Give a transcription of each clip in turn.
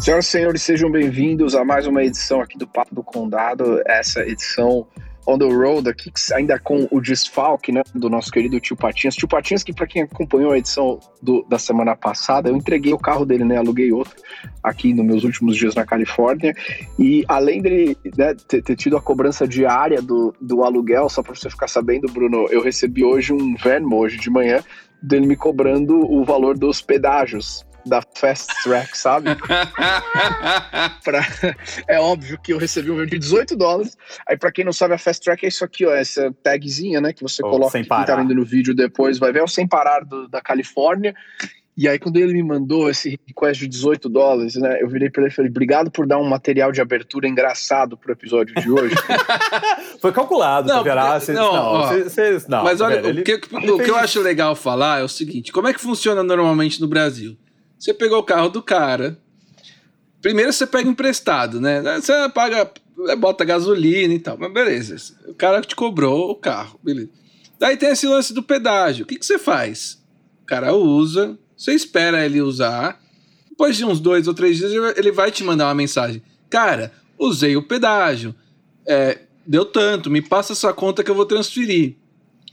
Senhoras e senhores, sejam bem-vindos a mais uma edição aqui do Papo do Condado. Essa edição on the road aqui, ainda com o desfalque né, do nosso querido tio Patinhas. Tio Patinhas, que para quem acompanhou a edição do, da semana passada, eu entreguei o carro dele, né? Aluguei outro aqui nos meus últimos dias na Califórnia. E além dele né, ter, ter, tido a cobrança diária do, do aluguel, só para você ficar sabendo, Bruno, eu recebi hoje um Venmo, hoje de manhã, dele me cobrando o valor dos pedágios da Fast Track, sabe? pra... É óbvio que eu recebi um de 18 dólares. Aí, pra quem não sabe, a Fast Track é isso aqui, ó, essa tagzinha, né? Que você oh, coloca, quem tá vendo no vídeo depois vai ver, é o Sem Parar do, da Califórnia. E aí, quando ele me mandou esse request de 18 dólares, né? Eu virei pra ele e falei: obrigado por dar um material de abertura engraçado pro episódio de hoje. Foi calculado, não, verá, cê, não, não, ó, cê, cê, não, Mas olha, velho, o, que, ele, o que eu acho legal falar é o seguinte: como é que funciona normalmente no Brasil? Você pegou o carro do cara. Primeiro você pega emprestado, né? Você paga, bota gasolina e tal, mas beleza. O cara te cobrou o carro, beleza. Daí tem esse lance do pedágio. O que, que você faz? O cara usa, você espera ele usar. Depois de uns dois ou três dias, ele vai te mandar uma mensagem. Cara, usei o pedágio. É, deu tanto, me passa essa conta que eu vou transferir.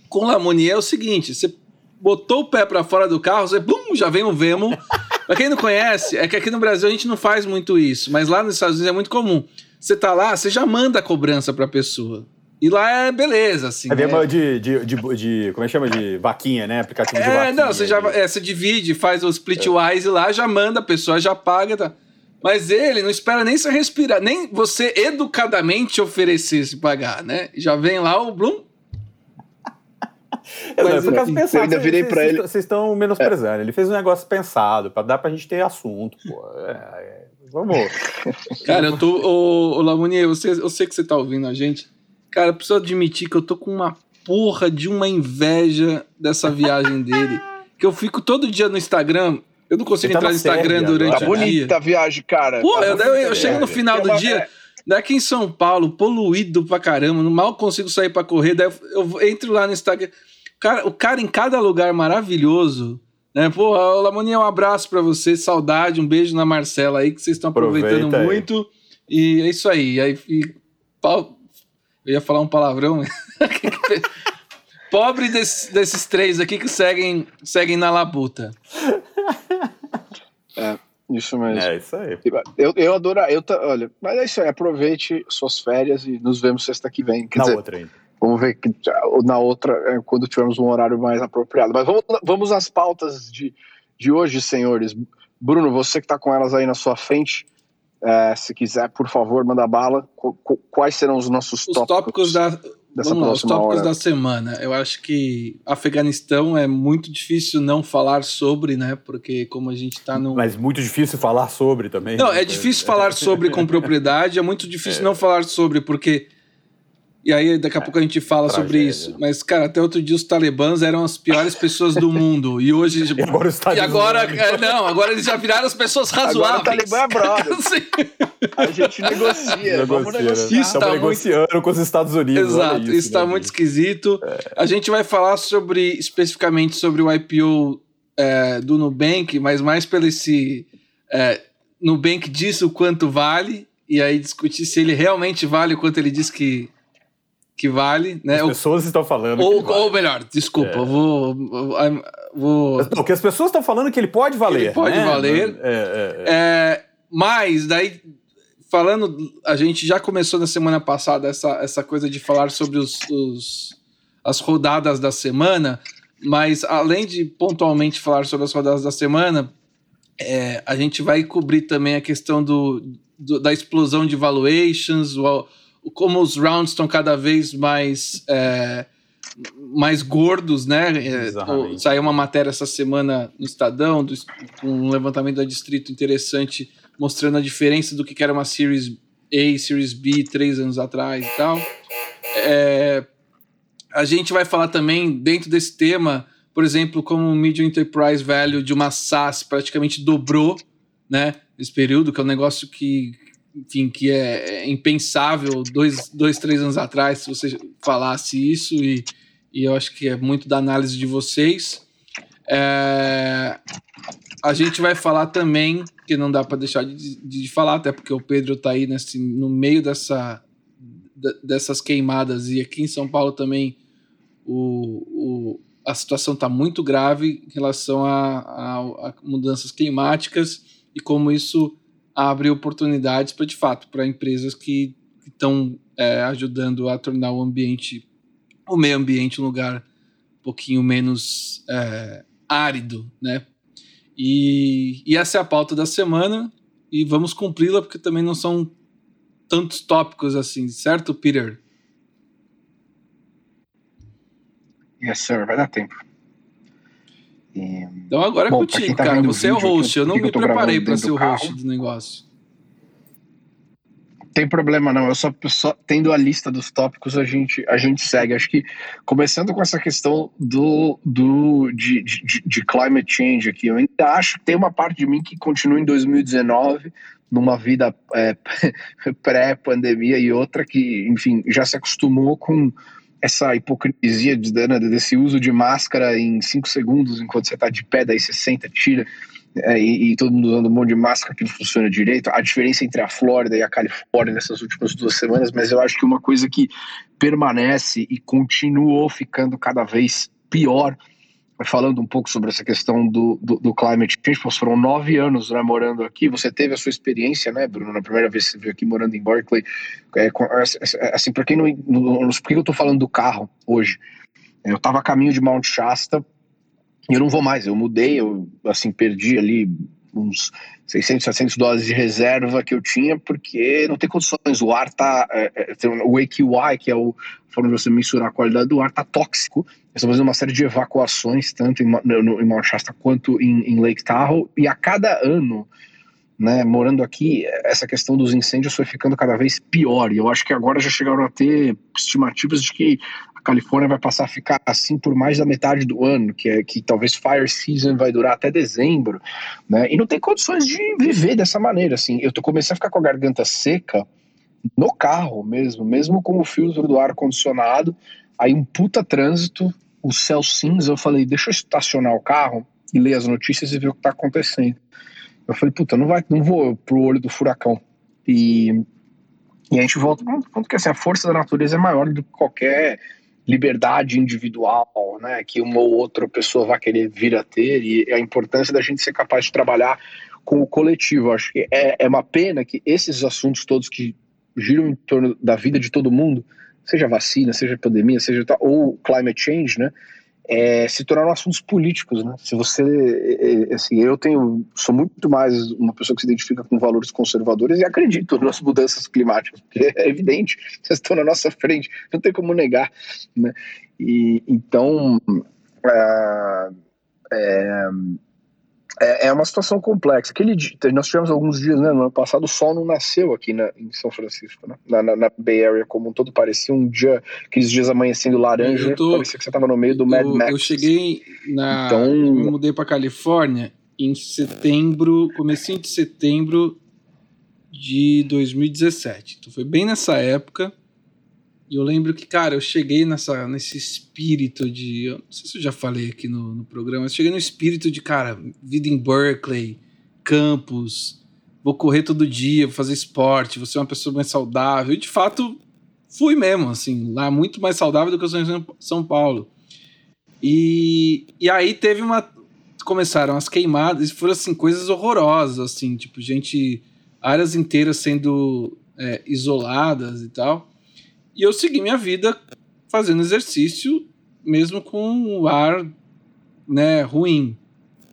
Com Lamonier é o seguinte: você botou o pé para fora do carro, você bum, já vem o Vemo Pra quem não conhece, é que aqui no Brasil a gente não faz muito isso, mas lá nos Estados Unidos é muito comum. Você tá lá, você já manda a cobrança pra pessoa. E lá é beleza, assim. É né? de, de, de, de, Como é que chama? De vaquinha, né? Aplicativo é, de vaquinha. É, não, você já é, você divide, faz o splitwise é. lá, já manda, a pessoa já paga, tá? Mas ele não espera nem você respirar, nem você educadamente oferecer se pagar, né? Já vem lá o Bloom, eu, Mas, por causa pensar, eu ainda virei para ele. Vocês estão menosprezando. É. Ele fez um negócio pensado para dar pra gente ter assunto, pô. É, é, vamos. Cara, eu tô. Ô, ô Lamonier, eu sei, eu sei que você tá ouvindo a gente. Cara, eu preciso admitir que eu tô com uma porra de uma inveja dessa viagem dele. Que eu fico todo dia no Instagram. Eu não consigo tá entrar no Instagram durante tá o dia. Tá bonita a viagem, cara. Pô, tá eu, eu, eu chego no final do dia. Daqui em São Paulo, poluído pra caramba, mal consigo sair pra correr. Daí eu, eu entro lá no Instagram cara, o cara em cada lugar maravilhoso. Né? Pô, Lamoninha, um abraço para você, saudade, um beijo na Marcela aí, que vocês estão aproveitando Aproveita muito. Aí. E é isso aí. aí e, eu ia falar um palavrão. Pobre desse, desses três aqui que seguem, seguem na labuta. É, isso mesmo. É isso aí. Eu, eu adoro. Eu, olha, mas é isso aí. Aproveite suas férias e nos vemos sexta que vem. Quer na dizer, outra ainda. Vamos ver que na outra, é, quando tivermos um horário mais apropriado. Mas vamos, vamos às pautas de, de hoje, senhores. Bruno, você que está com elas aí na sua frente, é, se quiser, por favor, manda bala. Quais serão os nossos os tópicos? tópicos da, dessa vamos lá, os tópicos hora? da semana. Eu acho que Afeganistão é muito difícil não falar sobre, né? Porque como a gente está no. Mas muito difícil falar sobre também. Não, é difícil falar sobre com propriedade, é muito difícil é. não falar sobre, porque e aí, daqui a é, pouco a gente fala tragédia. sobre isso. Mas, cara, até outro dia os talibãs eram as piores pessoas do mundo. E hoje. e agora os talibãs. E agora. É, não, agora eles já viraram as pessoas razoáveis. Agora o talibã é brother. a gente negocia. negocia vamos né? negociar. Isso tá negociando muito... com os Estados Unidos. Exato, isso, está muito esquisito. É. A gente vai falar sobre, especificamente sobre o IPO é, do Nubank, mas mais pelo esse. É, Nubank disse o quanto vale. E aí discutir se ele realmente vale o quanto ele diz que que vale, né? As pessoas estão falando. Ou, vale. ou melhor, desculpa, é. vou, vou. O que as pessoas estão falando que ele pode valer. Ele pode né? valer. É, é, é, é, mas daí, falando, a gente já começou na semana passada essa, essa coisa de falar sobre os, os as rodadas da semana, mas além de pontualmente falar sobre as rodadas da semana, é, a gente vai cobrir também a questão do, do da explosão de valuations, o, como os rounds estão cada vez mais é, mais gordos, né? É, saiu uma matéria essa semana no Estadão, do, um levantamento da Distrito interessante, mostrando a diferença do que era uma Series A, Series B três anos atrás e tal. É, a gente vai falar também, dentro desse tema, por exemplo, como o Medium Enterprise Value de uma SaaS praticamente dobrou, né? Nesse período, que é um negócio que enfim, que é, é impensável dois, dois, três anos atrás se você falasse isso, e, e eu acho que é muito da análise de vocês. É, a gente vai falar também, que não dá para deixar de, de, falar, até porque o Pedro está aí nesse, no meio dessa, dessas queimadas e aqui em São Paulo também o, o a situação está muito grave em relação a, a, a, mudanças climáticas e como isso abre oportunidades para de fato para empresas que estão é, ajudando a tornar o ambiente o meio ambiente um lugar um pouquinho menos é, árido, né? E, e essa é a pauta da semana e vamos cumpri-la porque também não são tantos tópicos assim, certo, Peter? Yes, sir, vai dar tempo. Então agora é Bom, contigo, tá cara. Você é o host. Eu, eu não me preparei para ser o host do negócio. Tem problema não, eu só, só tendo a lista dos tópicos a gente, a gente segue. Acho que começando com essa questão do, do de, de, de climate change aqui, eu ainda acho que tem uma parte de mim que continua em 2019, numa vida é, pré-pandemia e outra que, enfim, já se acostumou com essa hipocrisia de, desse uso de máscara em cinco segundos enquanto você está de pé, daí você senta, tira, é, e, e, todo mundo usando um monte de máscara que não funciona direito. A diferença entre a Flórida e a Califórnia nessas últimas duas semanas, mas eu acho que uma coisa que permanece e continuou ficando cada vez pior falando um pouco sobre essa questão do, do, do climate change, foram nove anos né, morando aqui, você teve a sua experiência, né, Bruno, na primeira vez que você veio aqui morando em Berkeley, é, assim, para quem não, não, por que eu tô falando do carro hoje? Eu estava a caminho de Mount Shasta, e eu não vou mais, eu mudei, eu, assim, perdi ali uns 600, 700 dólares de reserva que eu tinha, porque não tem condições. O ar tá. É, é, o AQI, que é o forma de você mensurar a qualidade do ar, tá tóxico. Estão fazendo uma série de evacuações, tanto em, no, em Mount Shasta quanto em, em Lake Tahoe, e a cada ano. Né, morando aqui, essa questão dos incêndios foi ficando cada vez pior. E eu acho que agora já chegaram a ter estimativas de que a Califórnia vai passar a ficar assim por mais da metade do ano, que é que talvez fire season vai durar até dezembro, né? E não tem condições de viver dessa maneira, assim. Eu tô começando a ficar com a garganta seca no carro mesmo, mesmo com o filtro do ar condicionado, aí um puta trânsito, o céu cinza, eu falei, deixa eu estacionar o carro e ler as notícias e ver o que tá acontecendo. Eu falei, puta, não vai, não vou pro olho do furacão. E e a gente volta para um ponto que assim, a força da natureza é maior do que qualquer liberdade individual, né, que uma ou outra pessoa vai querer vir a ter e a importância da gente ser capaz de trabalhar com o coletivo. Acho que é, é uma pena que esses assuntos todos que giram em torno da vida de todo mundo, seja vacina, seja pandemia, seja ou climate change, né, é, se tornaram assuntos políticos, né? Se você, é, é, assim, eu tenho, sou muito mais uma pessoa que se identifica com valores conservadores e acredito nas mudanças climáticas, porque é evidente, vocês estão na nossa frente, não tem como negar, né? E então, é, é é, é uma situação complexa. Aquele dia, nós tivemos alguns dias, né, no ano passado, o sol não nasceu aqui na, em São Francisco, né? na, na, na, Bay Area como um todo, parecia um dia, aqueles dias amanhecendo laranja, tô, parecia que você estava no meio do eu, Mad Max. Eu cheguei na... Então... Eu mudei para Califórnia em setembro, comecinho de setembro de 2017. Então foi bem nessa época e eu lembro que, cara, eu cheguei nessa, nesse espírito de. Eu não sei se eu já falei aqui no, no programa, mas cheguei no espírito de, cara, vida em Berkeley, campus, vou correr todo dia, vou fazer esporte, vou ser uma pessoa mais saudável. E de fato, fui mesmo, assim, lá muito mais saudável do que eu sou em São Paulo. E, e aí teve uma. Começaram as queimadas, e foram assim, coisas horrorosas, assim, tipo, gente. áreas inteiras sendo é, isoladas e tal. E eu segui minha vida fazendo exercício, mesmo com o ar né, ruim.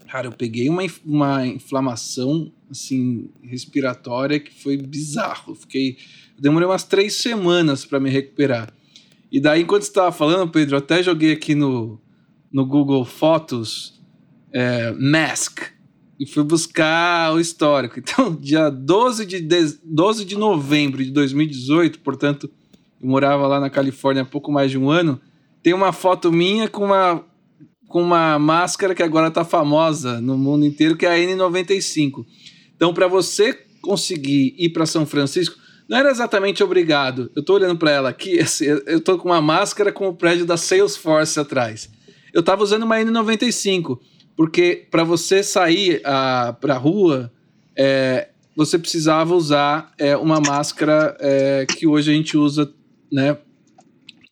Cara, eu peguei uma, uma inflamação assim respiratória que foi bizarro. Eu fiquei, demorei umas três semanas para me recuperar. E daí, enquanto estava falando, Pedro, até joguei aqui no, no Google Fotos é, Mask e fui buscar o histórico. Então, dia 12 de, de, 12 de novembro de 2018, portanto, eu morava lá na Califórnia há pouco mais de um ano, tem uma foto minha com uma, com uma máscara que agora está famosa no mundo inteiro, que é a N95. Então, para você conseguir ir para São Francisco, não era exatamente obrigado. Eu estou olhando para ela aqui, assim, eu estou com uma máscara com o prédio da Salesforce atrás. Eu estava usando uma N95. porque para você sair para a rua, é, você precisava usar é, uma máscara é, que hoje a gente usa né,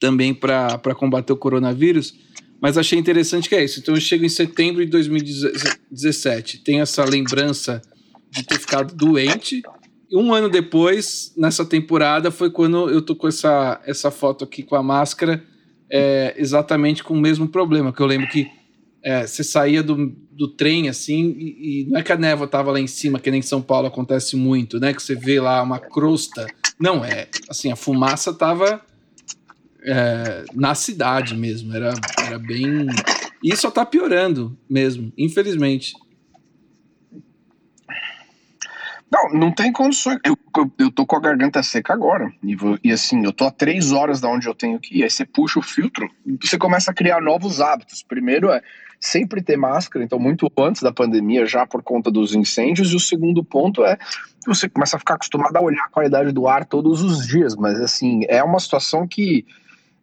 também para combater o coronavírus. Mas achei interessante que é isso. Então eu chego em setembro de 2017, tenho essa lembrança de ter ficado doente. E um ano depois, nessa temporada, foi quando eu tô com essa, essa foto aqui com a máscara, é, exatamente com o mesmo problema. Que eu lembro que é, você saía do, do trem assim, e, e, não é que a névoa tava lá em cima, que nem em São Paulo acontece muito, né? Que você vê lá uma crosta. Não, é assim, a fumaça tava é, na cidade mesmo. Era, era bem. E só tá piorando mesmo, infelizmente. Não, não tem condições. Eu, eu, eu, tô com a garganta seca agora. E, vou, e assim, eu tô a três horas da onde eu tenho que ir. Aí você puxa o filtro você começa a criar novos hábitos. Primeiro é sempre ter máscara, então muito antes da pandemia, já por conta dos incêndios. E o segundo ponto é você começa a ficar acostumado a olhar a qualidade do ar todos os dias. Mas assim, é uma situação que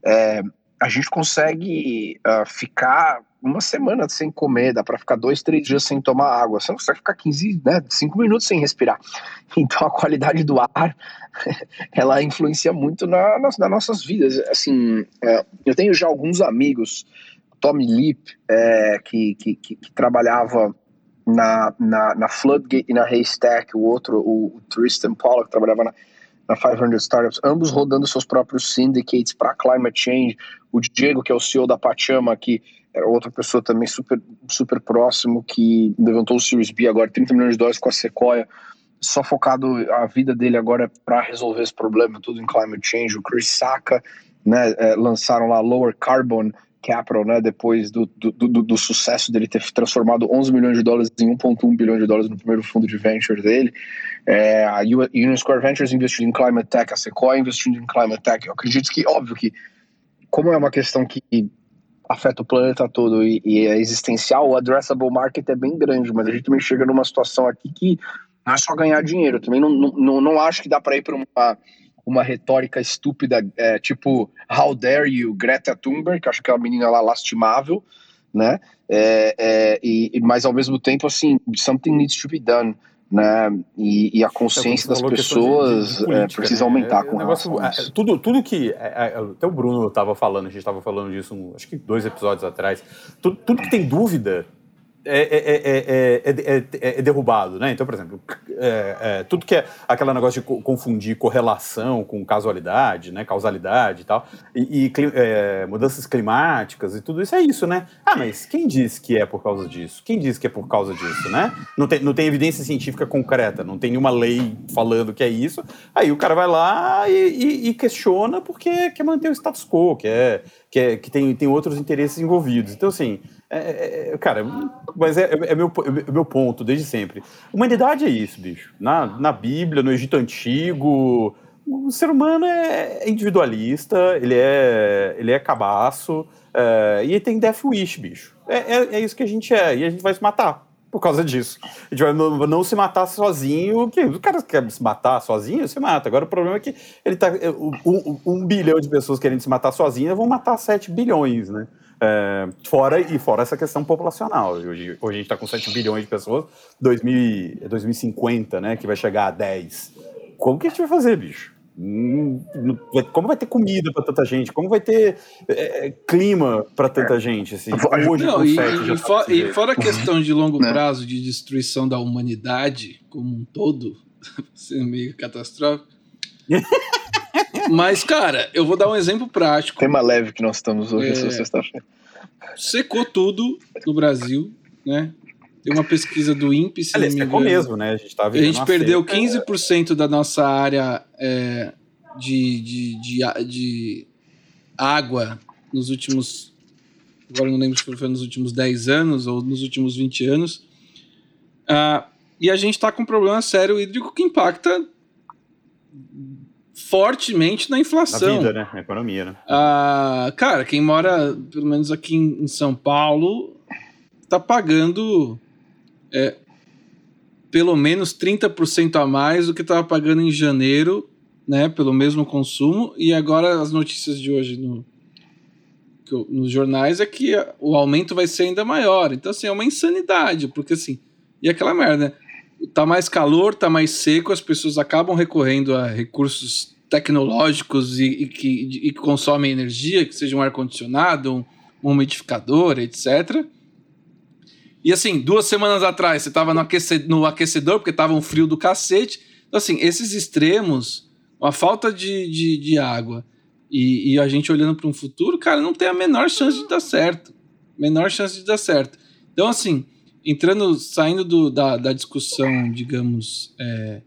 é, a gente consegue uh, ficar uma semana sem comer, dá para ficar dois, três dias sem tomar água. Você não consegue ficar 15, né, 5 minutos sem respirar. Então a qualidade do ar, ela influencia muito na, nas, nas nossas vidas. Assim, é, eu tenho já alguns amigos, Tommy Lip, é, que, que, que, que, trabalhava na, na, na Floodgate e na Haystack, o outro, o, o Tristan Pollock, trabalhava na, na 500 Startups, ambos rodando seus próprios syndicates para climate change. O Diego, que é o CEO da Pachama, que era outra pessoa também super, super próximo que levantou o Series B agora, 30 milhões de dólares com a Sequoia, só focado a vida dele agora para resolver esse problema tudo em climate change. O Chris Saka, né, é, lançaram lá Lower Carbon Capital, né, depois do, do, do, do, sucesso dele ter transformado 11 milhões de dólares em 1,1 bilhão de dólares no primeiro fundo de venture dele. É, a Union Square Ventures investindo em climate tech, a Sequoia investindo em climate tech. Eu acredito que, óbvio que, como é uma questão que afeta o planeta todo e, e, é existencial, o addressable market é bem grande, mas a gente também chega numa situação aqui que não é só ganhar dinheiro. Também não, não, não acho que dá para ir para uma, uma retórica estúpida, é, tipo How dare you, Greta Thunberg, que acho que é uma menina lá lastimável, né? É, é, e, mas ao mesmo tempo, assim, something needs to be done né? E, e a consciência das pessoas de, de é, precisa né? aumentar é, com negócio, relação a é, isso. Tudo, tudo que. É, até o Bruno estava falando, a gente estava falando disso, um, acho que dois episódios atrás. Tudo, tudo que tem dúvida é é, é, é, é, derrubado, né? Então, por exemplo, tudo que é aquele negócio de confundir correlação com casualidade, né? Causalidade e tal, e, e mudanças climáticas e tudo isso é isso, né? Ah, mas quem diz que é por causa disso? Quem diz que é por causa disso, né? Não tem, não tem evidência científica concreta, não tem nenhuma lei falando que é isso. Aí o cara vai lá e, e, e questiona porque quer manter o status quo, quer, quer, que tem, tem outros interesses envolvidos. Então, assim, é, é, é, cara, mas é, é, meu, é meu ponto desde sempre. Humanidade é isso, bicho. Na, na Bíblia, no Egito Antigo, o ser humano é individualista, ele é, ele é cabaço, é, e ele tem death wish, bicho. É, é, é, isso que a gente é, e a gente vai se matar por causa disso. A gente vai não, se matar sozinho, que o cara quer se matar sozinho, se mata. Agora o problema é que ele tá, um, um bilhão de pessoas querendo se matar sozinhas vão matar 7 bilhões, né? É, fora e fora essa questão populacional. Hoje, hoje a gente está com 7 bilhões de pessoas, 2000, 2050, né? Que vai chegar a 10. Como que a gente vai fazer, bicho? Hum, como vai ter comida para tanta gente? Como vai ter é, clima para tanta é. gente? Assim, hoje Não, e, e, for, e, fora a questão de longo né? prazo de destruição da humanidade como um todo, sendo meio catastrófico. Mas, cara, eu vou dar um exemplo prático. Tema leve que nós estamos hoje, é, sexta-feira. Secou tudo no Brasil, né? Tem uma pesquisa do INPE, se Aliás, secou mesmo, né? A gente, tá a gente perdeu 15% da nossa área é, de, de, de, de água nos últimos. Agora não lembro se foi nos últimos 10 anos ou nos últimos 20 anos. Ah, e a gente está com um problema sério hídrico que impacta fortemente na inflação. Na vida, né? Na economia, né? Ah, cara, quem mora, pelo menos aqui em, São Paulo, tá pagando é, pelo menos 30% a mais do que estava pagando em janeiro, né? Pelo mesmo consumo. E agora as notícias de hoje no, nos jornais é que o aumento vai ser ainda maior. Então, assim, é uma insanidade, porque assim, e aquela merda, né? Tá mais calor, tá mais seco, as pessoas acabam recorrendo a recursos tecnológicos e, e que, e consomem energia, que seja um ar-condicionado, um, um umidificador, etc. E assim, duas semanas atrás você estava no, aquecedor, no aquecedor porque estava um frio do cacete. Então, assim, esses extremos, a falta de, de, de água e, e, a gente olhando para um futuro, cara, não tem a menor chance de dar certo. Menor chance de dar certo. Então, assim, entrando, saindo do, da, da discussão, digamos, é,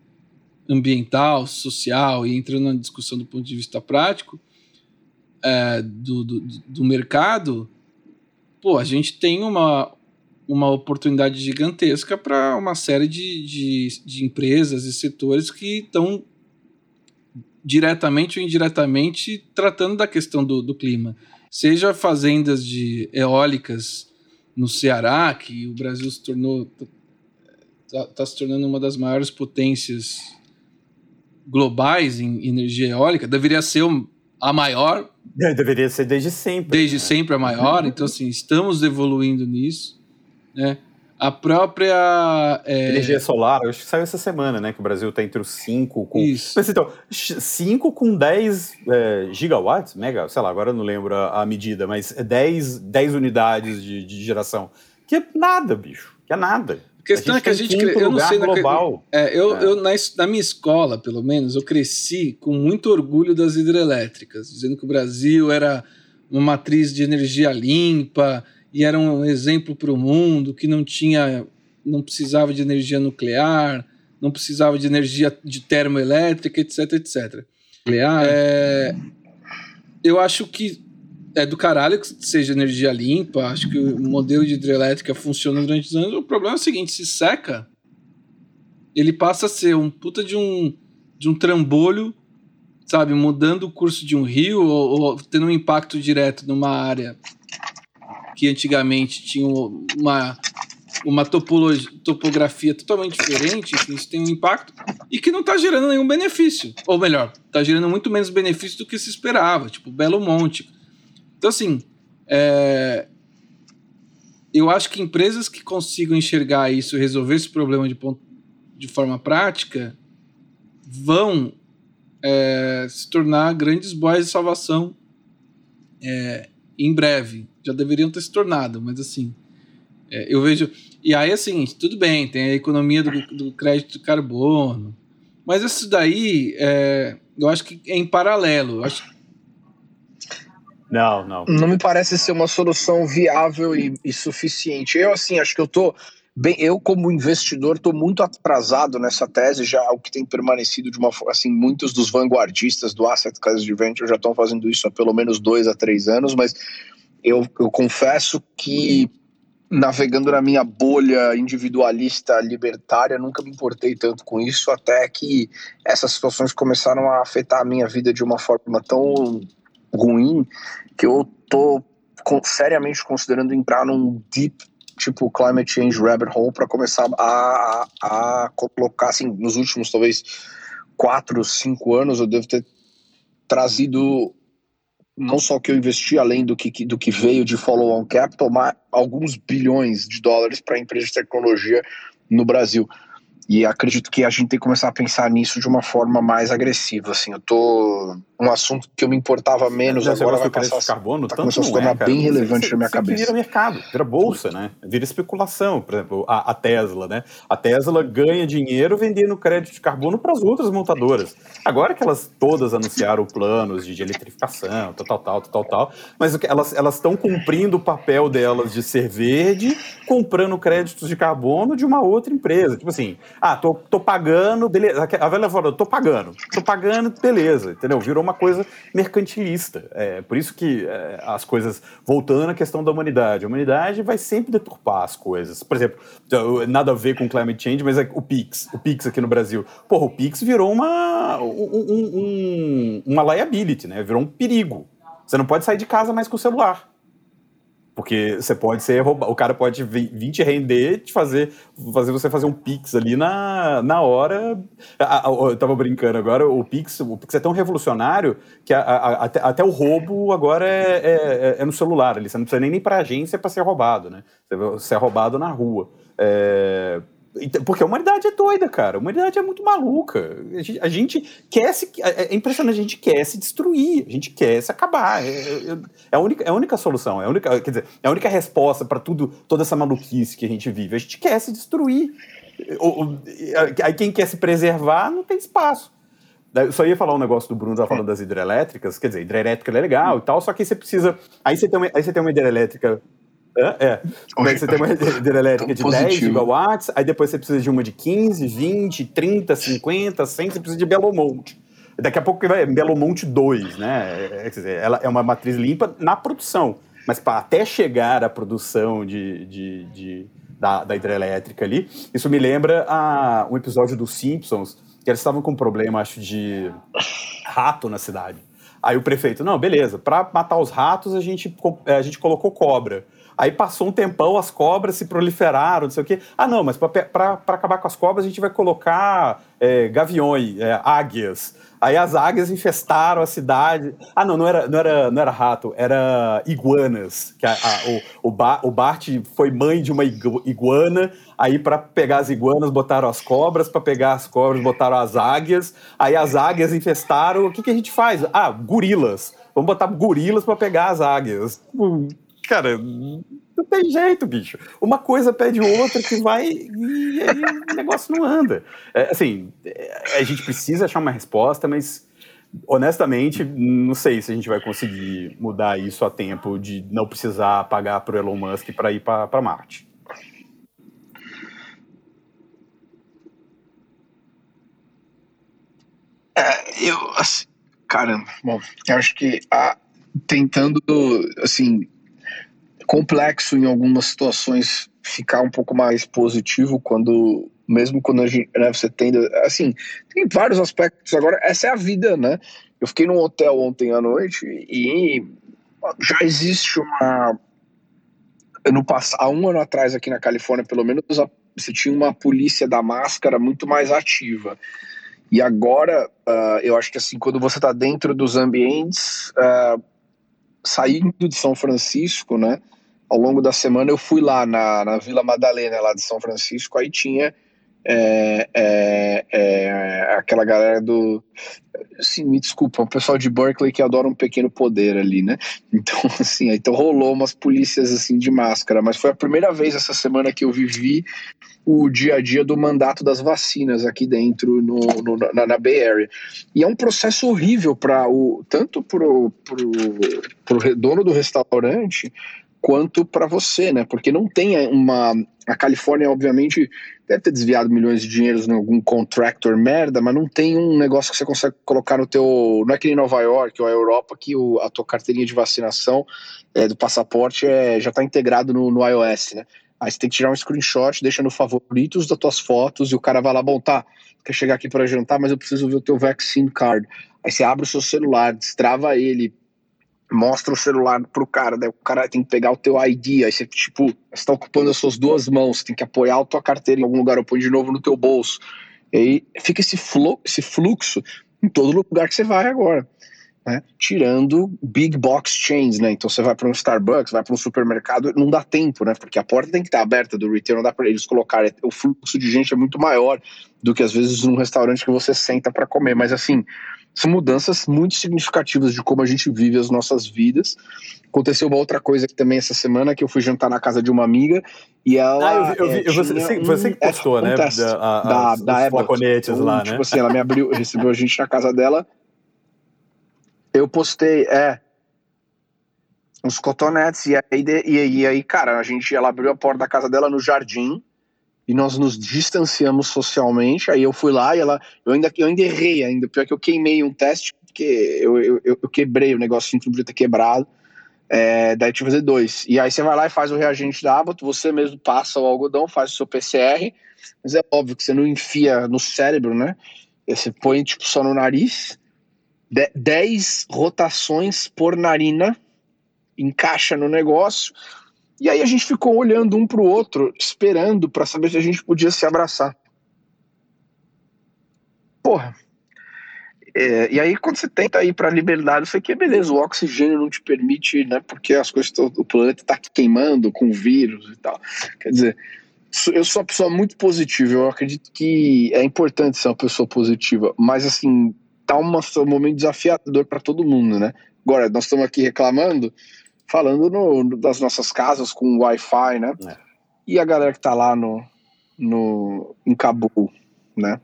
ambiental, social, e entrando na discussão do ponto de vista prático é, do, do, do mercado, pô, a gente tem uma, uma oportunidade gigantesca para uma série de, de, de, empresas e setores que estão diretamente ou indiretamente tratando da questão do, do clima. Seja fazendas de eólicas no Ceará, que o Brasil se tornou está tá se tornando uma das maiores potências globais em energia eólica, deveria ser a maior. É, deveria ser desde sempre. Desde né? sempre a maior, então assim, estamos evoluindo nisso, né? A própria. É... Energia solar, acho que saiu essa semana, né? Que o Brasil está entre os 5 com. Isso. Mas então, 5 com 10 é, gigawatts, mega, sei lá, agora eu não lembro a, a medida, mas é 10, 10 unidades de, de geração. Que é nada, bicho. Que é nada. A questão a é que a gente. Eu não sei global. Na, é, eu, é. eu na, na minha escola, pelo menos, eu cresci com muito orgulho das hidrelétricas, dizendo que o Brasil era uma matriz de energia limpa e era um exemplo para o mundo que não tinha, não precisava de energia nuclear, não precisava de energia de termoelétrica, etc, etc. Nuclear. É, eu acho que é do caralho que seja energia limpa. Acho que o modelo de hidrelétrica funciona durante os anos. O problema é o seguinte: se seca, ele passa a ser um puta de um, de um trambolho, sabe? Mudando o curso de um rio ou, ou tendo um impacto direto numa área que antigamente tinha uma, uma topografia totalmente diferente, isso tem um impacto, e que não está gerando nenhum benefício. Ou melhor, está gerando muito menos benefício do que se esperava, tipo Belo Monte. Então, assim, é, eu acho que empresas que consigam enxergar isso, resolver esse problema de, ponto, de forma prática, vão é, se tornar grandes boys de salvação é, em breve já deveriam ter se tornado, mas assim, é, eu vejo. E aí, assim, tudo bem, tem a economia do, do crédito de carbono, mas isso daí é, eu acho que é em paralelo. acho... Não, não. Não me parece ser uma solução viável e, e suficiente. Eu, assim, acho que eu tô. Bem, eu como investidor estou muito atrasado nessa tese, já o que tem permanecido de uma assim, muitos dos vanguardistas do asset class de venture já estão fazendo isso há pelo menos dois a três anos, mas eu, eu confesso que navegando na minha bolha individualista libertária, nunca me importei tanto com isso, até que essas situações começaram a afetar a minha vida de uma forma tão ruim que eu tô seriamente considerando entrar num deep tipo climate change rabbit hole para começar a, a, a, colocar assim nos últimos talvez quatro cinco anos eu devo ter trazido não só que eu investi além do que, do que veio de follow-on capital, mas alguns bilhões de dólares para empresas de tecnologia no Brasil. E acredito que a gente tem que começar a pensar nisso de uma forma mais agressiva. Assim, eu tô um assunto que eu me importava menos agora vai passar de carbono, tá começando a se tornar é, bem relevante na minha cabeça. Vira mercado, vira bolsa, né? Vira especulação. Por exemplo, a, a, Tesla, né? A Tesla ganha dinheiro vendendo crédito de carbono para as outras montadoras. Agora que elas todas anunciaram planos de, de eletrificação, tal, tal, tal, tal, tal, mas elas elas estão cumprindo o papel delas de ser verde, comprando créditos de carbono de uma outra empresa. Tipo assim, ah, tô, tô pagando, beleza. A velha falou, tô pagando, tô pagando, beleza, entendeu? Virou uma coisa mercantilista. É, por isso que é, as coisas, voltando à questão da humanidade, a humanidade vai sempre deturpar as coisas. Por exemplo, nada a ver com climate change, mas é o Pix, o Pix aqui no Brasil. Porra, o Pix virou uma, um, um, uma liability, né? Virou um perigo. Você não pode sair de casa mais com o celular. Porque você pode ser roubado, o cara pode vir te render, te fazer, fazer você fazer um Pix ali na, na hora. Eu tava brincando agora, o Pix, o Pix é tão revolucionário que a, a, até, até, o roubo agora é, é, é, no celular. Ali. Você não precisa nem ir pra agência para ser roubado, né? Você é roubado na rua. É, porque a humanidade é doida, cara. A humanidade é muito maluca. A gente, a gente quer se. É, é impressionante, a gente quer se destruir, a gente quer se acabar. É, é, é, a, única, é a única solução, é a única, quer dizer, é a única resposta para tudo, toda essa maluquice que a gente vive. A gente quer se destruir. Aí quem quer se preservar não tem espaço. Eu só ia falar um negócio do Bruno, já falando das hidrelétricas. Quer dizer, hidrelétrica é legal e tal, só que você precisa. Aí você tem uma, aí você tem uma hidrelétrica é, é. Mas você tem uma hidrelétrica de positivo. 10 gigawatts, aí depois você precisa de uma de 15, 20, 30, 50, 100, você precisa de Belo Monte. Daqui a pouco vai Belo Monte 2, né? É, quer dizer, ela é uma matriz limpa na produção, mas para até chegar à produção de, de, de da, da, hidrelétrica ali, isso me lembra a, um episódio dos Simpsons, que eles estavam com um problema, acho, de rato na cidade. Aí o prefeito, não, beleza, para matar os ratos a gente, a gente colocou cobra. Aí passou um tempão, as cobras se proliferaram, não sei o quê. Ah, não, mas para acabar com as cobras a gente vai colocar é, gaviões, é, águias. Aí as águias infestaram a cidade. Ah, não, não era, não era, não era rato, era iguanas. Que a, a, o, o, ba, o Bart foi mãe de uma iguana. Aí, para pegar as iguanas, botaram as cobras. Para pegar as cobras, botaram as águias. Aí as águias infestaram. O que, que a gente faz? Ah, gorilas. Vamos botar gorilas para pegar as águias. Cara, não tem jeito, bicho. Uma coisa pede outra que vai e aí o negócio não anda. É, assim, é, a gente precisa achar uma resposta, mas honestamente, não sei se a gente vai conseguir mudar isso a tempo de não precisar pagar para o Elon Musk para ir para Marte. É, eu, assim, cara, bom, eu acho que a, tentando, assim, complexo em algumas situações ficar um pouco mais positivo quando mesmo quando a gente, né, você tende assim tem vários aspectos. Agora essa é a vida né? Eu fiquei num hotel ontem à noite e já existe uma no passado há um ano atrás aqui na Califórnia pelo menos você tinha uma polícia da máscara muito mais ativa. E agora uh, eu acho que assim quando você está dentro dos ambientes uh, saindo de São Francisco né ao longo da semana eu fui lá na, na Vila Madalena, lá de São Francisco, aí tinha é, é, é, aquela galera do. Assim, me desculpa, o pessoal de Berkeley que adora um pequeno poder ali, né? Então, assim, então rolou umas polícias assim de máscara, mas foi a primeira vez essa semana que eu vivi o dia a dia do mandato das vacinas aqui dentro no, no na, na, Bay Area. E é um processo horrível para o tanto para o dono do restaurante quanto para você, né? Porque não tem uma. A Califórnia, obviamente, deve ter desviado milhões de dinheiros em algum contractor merda, mas não tem um negócio que você consegue colocar no teu. Não é que nem Nova York ou a Europa que o, a tua carteirinha de vacinação é, do passaporte é, já está integrado no, no iOS, né? Aí você tem que tirar um screenshot, deixa no favoritos das tuas fotos e o cara vai lá, bom, tá, quer chegar aqui para jantar, mas eu preciso ver o teu vaccine card. Aí você abre o seu celular, destrava ele, mostra o celular pro cara, daí o cara tem que pegar o teu ID, aí você, tipo, você tá ocupando as suas duas mãos, tem que apoiar a tua carteira em algum lugar, ou põe de novo no teu bolso. E aí fica esse, fluxo, esse fluxo em todo lugar que você vai agora. Né? Tirando big box chains, né? Então você vai para um Starbucks, vai para um supermercado, não dá tempo, né? Porque a porta tem que estar aberta do retail, não dá para eles colocarem. O fluxo de gente é muito maior do que às vezes num restaurante que você senta para comer. Mas assim, são mudanças muito significativas de como a gente vive as nossas vidas. Aconteceu uma outra coisa aqui também essa semana, que eu fui jantar na casa de uma amiga e ela. Ah, eu vi, eu vi. É, você, você, que postou, né? Um da, a, da, da flaconetes então, lá, tipo né? assim, ela me abriu, recebeu a gente na casa dela. Eu postei, é. Uns cotonetes, e aí, e aí, cara, a gente, ela abriu a porta da casa dela no jardim e nós nos distanciamos socialmente. Aí eu fui lá e ela, eu ainda, eu ainda errei, ainda pior que eu queimei um teste, porque eu, eu, eu quebrei o negócio, podia ter quebrado. É, daí tive que fazer dois. E aí você vai lá e faz o reagente da Abbott, você mesmo passa o algodão, faz o seu PCR, mas é óbvio que você não enfia no cérebro, né? Você põe tipo só no nariz, 10 rotações por narina, encaixa no negócio, E aí a gente ficou olhando um para o outro, esperando para saber se a gente podia se abraçar. Porra. É, e aí, quando você tenta ir para a liberdade, você que beleza, o oxigênio não te permite, né? Porque as coisas, o planeta está queimando com vírus e tal. Quer dizer, eu sou uma pessoa muito positiva. Eu acredito que é importante ser uma pessoa positiva, mas assim, tá uma, um momento desafiador para todo mundo, né? Agora, nós estamos aqui reclamando, falando no, das nossas casas com Wi-Fi, né? É. E a galera que tá lá no, no, em Cabul, né?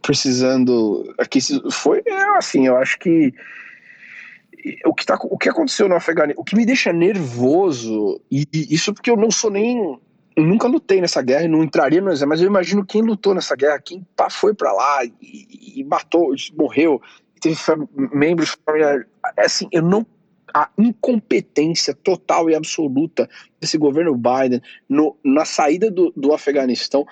Precisando. Aqui foi é, assim, eu acho que o que, tá, o que aconteceu no Afeganistão, o que me deixa nervoso, e, e isso porque eu não sou nem eu nunca lutei nessa guerra e não entraria no exército, mas eu imagino quem lutou nessa guerra, quem foi para lá e, e, matou, morreu, teve membros familiares. É assim, eu não. A incompetência total e absoluta desse governo Biden no, na saída do, do Afeganistão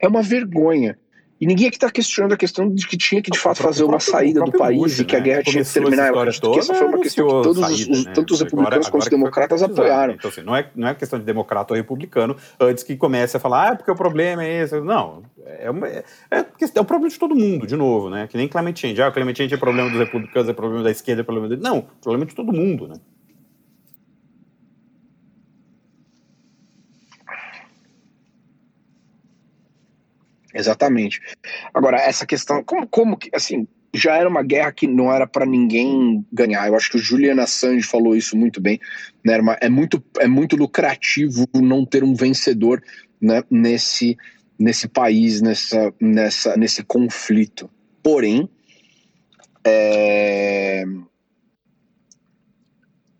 é uma vergonha. E ninguém aqui está questionando a questão de que tinha que de fato fazer uma saída do país e que a né? guerra tinha que terminar. Eu acredito que essa foi uma questão que todos saída, os, né? tanto os republicanos quanto os democratas apoiaram. Então, assim, não, é, não é questão de democrata ou republicano antes que comece a falar, ah, porque o problema é esse. Não, é, uma, é, é, é o problema de todo mundo, de novo, né? Que nem climate change. Ah, o climate change é problema dos republicanos, é problema da esquerda, é problema dele. Não, é problema de todo mundo, né? Exatamente. Agora, essa questão, como, como que, assim, já era uma guerra que não era para ninguém ganhar. Eu acho que o Julian Assange falou isso muito bem. Né? é, muito, é muito lucrativo não ter um vencedor né, nesse, nesse país, nessa, nessa, nesse conflito. Porém, é,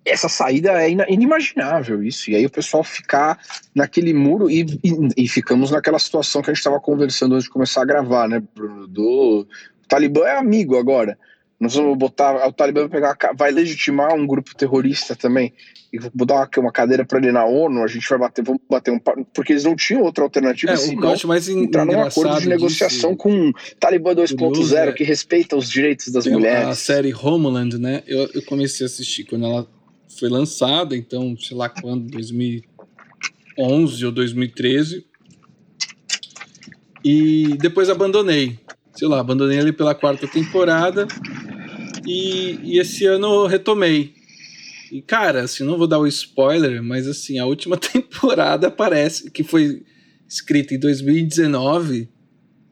essa saída é inimaginável isso. E aí o pessoal ficar naquele muro e, e, e ficamos naquela situação que a gente estava conversando antes de começar a gravar, né, Bruno? Do o Talibã é amigo agora. Nós vamos botar. O Talibã vai, pegar, vai legitimar um grupo terrorista também. E botar uma, uma cadeira para ele na ONU. A gente vai bater, vamos bater um. Porque eles não tinham outra alternativa. É, eu acho mais entrar num acordo de negociação disso, com Talibã 2.0, é, que respeita os direitos das mulheres. A série Homeland, né? Eu, eu comecei a assistir quando ela foi lançada, então, sei lá quando, 2011 ou 2013. E depois abandonei. Sei lá, abandonei ele pela quarta temporada. E, e esse ano retomei. E, cara, assim, não vou dar o spoiler, mas assim, a última temporada parece que foi escrita em 2019,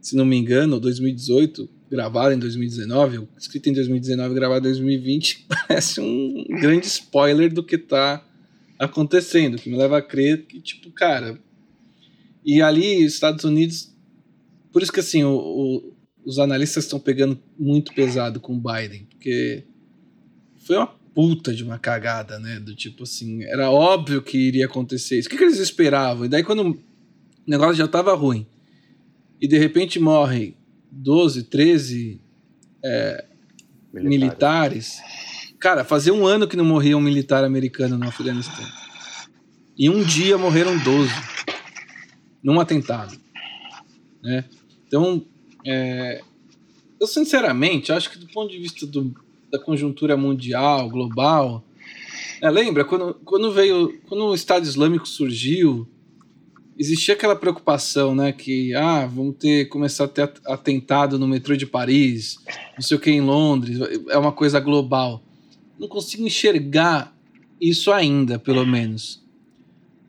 se não me engano, ou 2018 gravado em 2019, escrito em 2019, gravado em 2020, parece um grande spoiler do que tá acontecendo, que me leva a crer que, tipo, cara. E ali, Estados Unidos. Por isso que, assim, o, o, os analistas estão pegando muito pesado com o Biden, porque foi uma puta de uma cagada, né? Do tipo assim, era óbvio que iria acontecer isso. O que, que eles esperavam? E daí, quando o negócio já tava ruim, e de repente morre 12, 13 é, militares. militares. Cara, fazia um ano que não morria um militar americano no Afeganistão. E um dia morreram 12 num atentado. Né? Então, é, eu sinceramente acho que do ponto de vista do, da conjuntura mundial, global, é, lembra quando, quando veio, quando o Estado Islâmico surgiu, existia aquela preocupação, né, que ah, vamos ter começar a ter atentado no metrô de Paris, não sei o que em Londres, é uma coisa global. Não consigo enxergar isso ainda, pelo menos.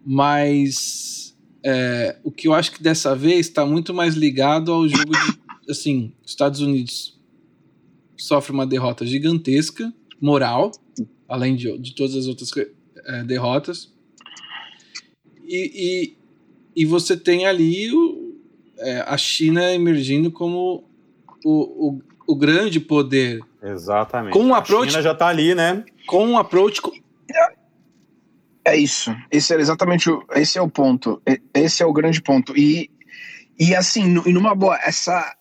Mas é, o que eu acho que dessa vez está muito mais ligado ao jogo de, assim, Estados Unidos sofre uma derrota gigantesca, moral, além de, de todas as outras é, derrotas. E, e você tem ali o, é, a China emergindo como o, o, o, grande poder. Exatamente. Com um approach, a China já está ali, né? Com um approach. É isso. Esse é exatamente o, esse é o ponto. Esse é o grande ponto. E, e assim, e numa boa, essa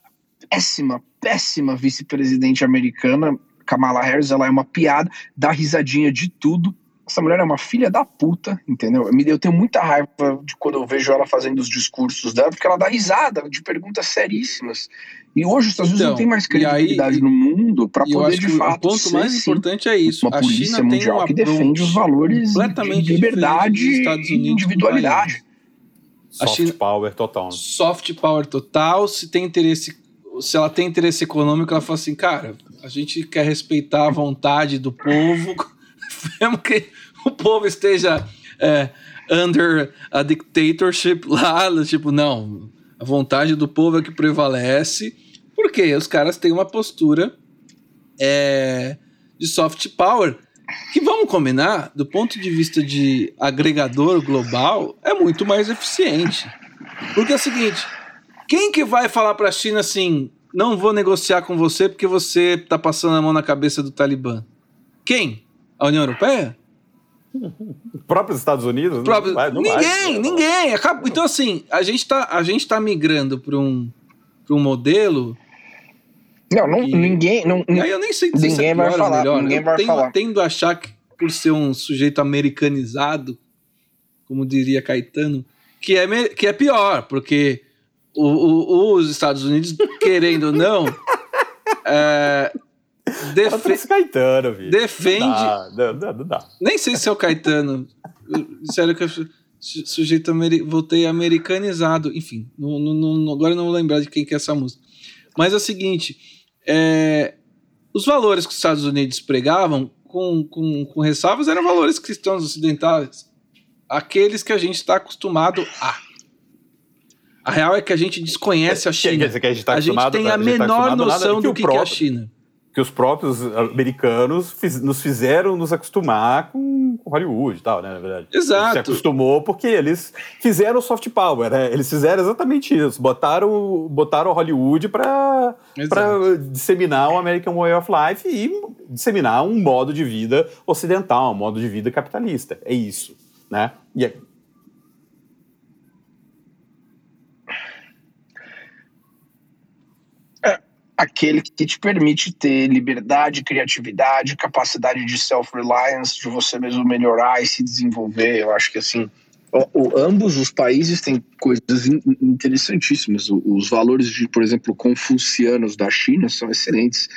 péssima, péssima vice-presidente americana, Kamala Harris, ela é uma piada, dá risadinha de tudo, essa mulher é uma filha da puta, entendeu? Eu tenho muita raiva de quando eu vejo ela fazendo os discursos dela, porque ela dá risada de perguntas seríssimas. E hoje os Estados Unidos então, não tem mais credibilidade aí, no mundo para poder de fato. O ponto mais sim, importante é isso. Uma a polícia China mundial que defende os valores de liberdade e individualidade. Soft China, power total. Soft power total. Se tem interesse, se ela tem interesse econômico, ela fala assim, cara, a gente quer respeitar a vontade do povo, mesmo que o povo esteja é, under a dictatorship lá, tipo, não, a vontade do povo é que prevalece, porque os caras têm uma postura é, de soft power que vamos combinar, do ponto de vista de agregador global, é muito mais eficiente. Porque é o seguinte, quem que vai falar para a China assim, não vou negociar com você porque você está passando a mão na cabeça do Talibã? Quem? A União Europeia? Próprios Estados Unidos? Próprio... Não vai, não ninguém, vai. ninguém. Então, assim, a gente está a gente tá migrando para um, um modelo não, não e... ninguém. Não, aí eu nem sei dizer ninguém vai falar. Melhor. Ninguém eu vai tenho, falar. tendo a achar que, por ser um sujeito americanizado, como diria Caetano, que é, que é pior, porque o, o, os Estados Unidos, querendo ou não. é, defe Caetano, filho. Defende. Não dá, não, não dá. Nem sei se é o Caetano. Sério que eu sujeito amer... voltei americanizado. Enfim, não, não, agora não vou lembrar de quem que é essa música. Mas é o seguinte: é, os valores que os Estados Unidos pregavam, com, com, com ressalvas, eram valores cristãos ocidentais. Aqueles que a gente está acostumado a. A real é que a gente desconhece a China. Quer dizer que a gente, tá a gente tem a, a tá menor tá noção do que, que é a China que os próprios americanos fiz, nos fizeram nos acostumar com, Hollywood e tal, né, na verdade. Exato. Se acostumou porque eles fizeram soft power, né? Eles fizeram exatamente isso. Botaram, botaram Hollywood para disseminar o American Way of Life e disseminar um modo de vida ocidental, um modo de vida capitalista. É isso, né? E é, aquele que te permite ter liberdade, criatividade, capacidade de self-reliance, de você mesmo melhorar e se desenvolver. Eu acho que assim, o, o, ambos os países têm coisas in, interessantíssimas. O, os valores de, por exemplo, confucianos da China são excelentes,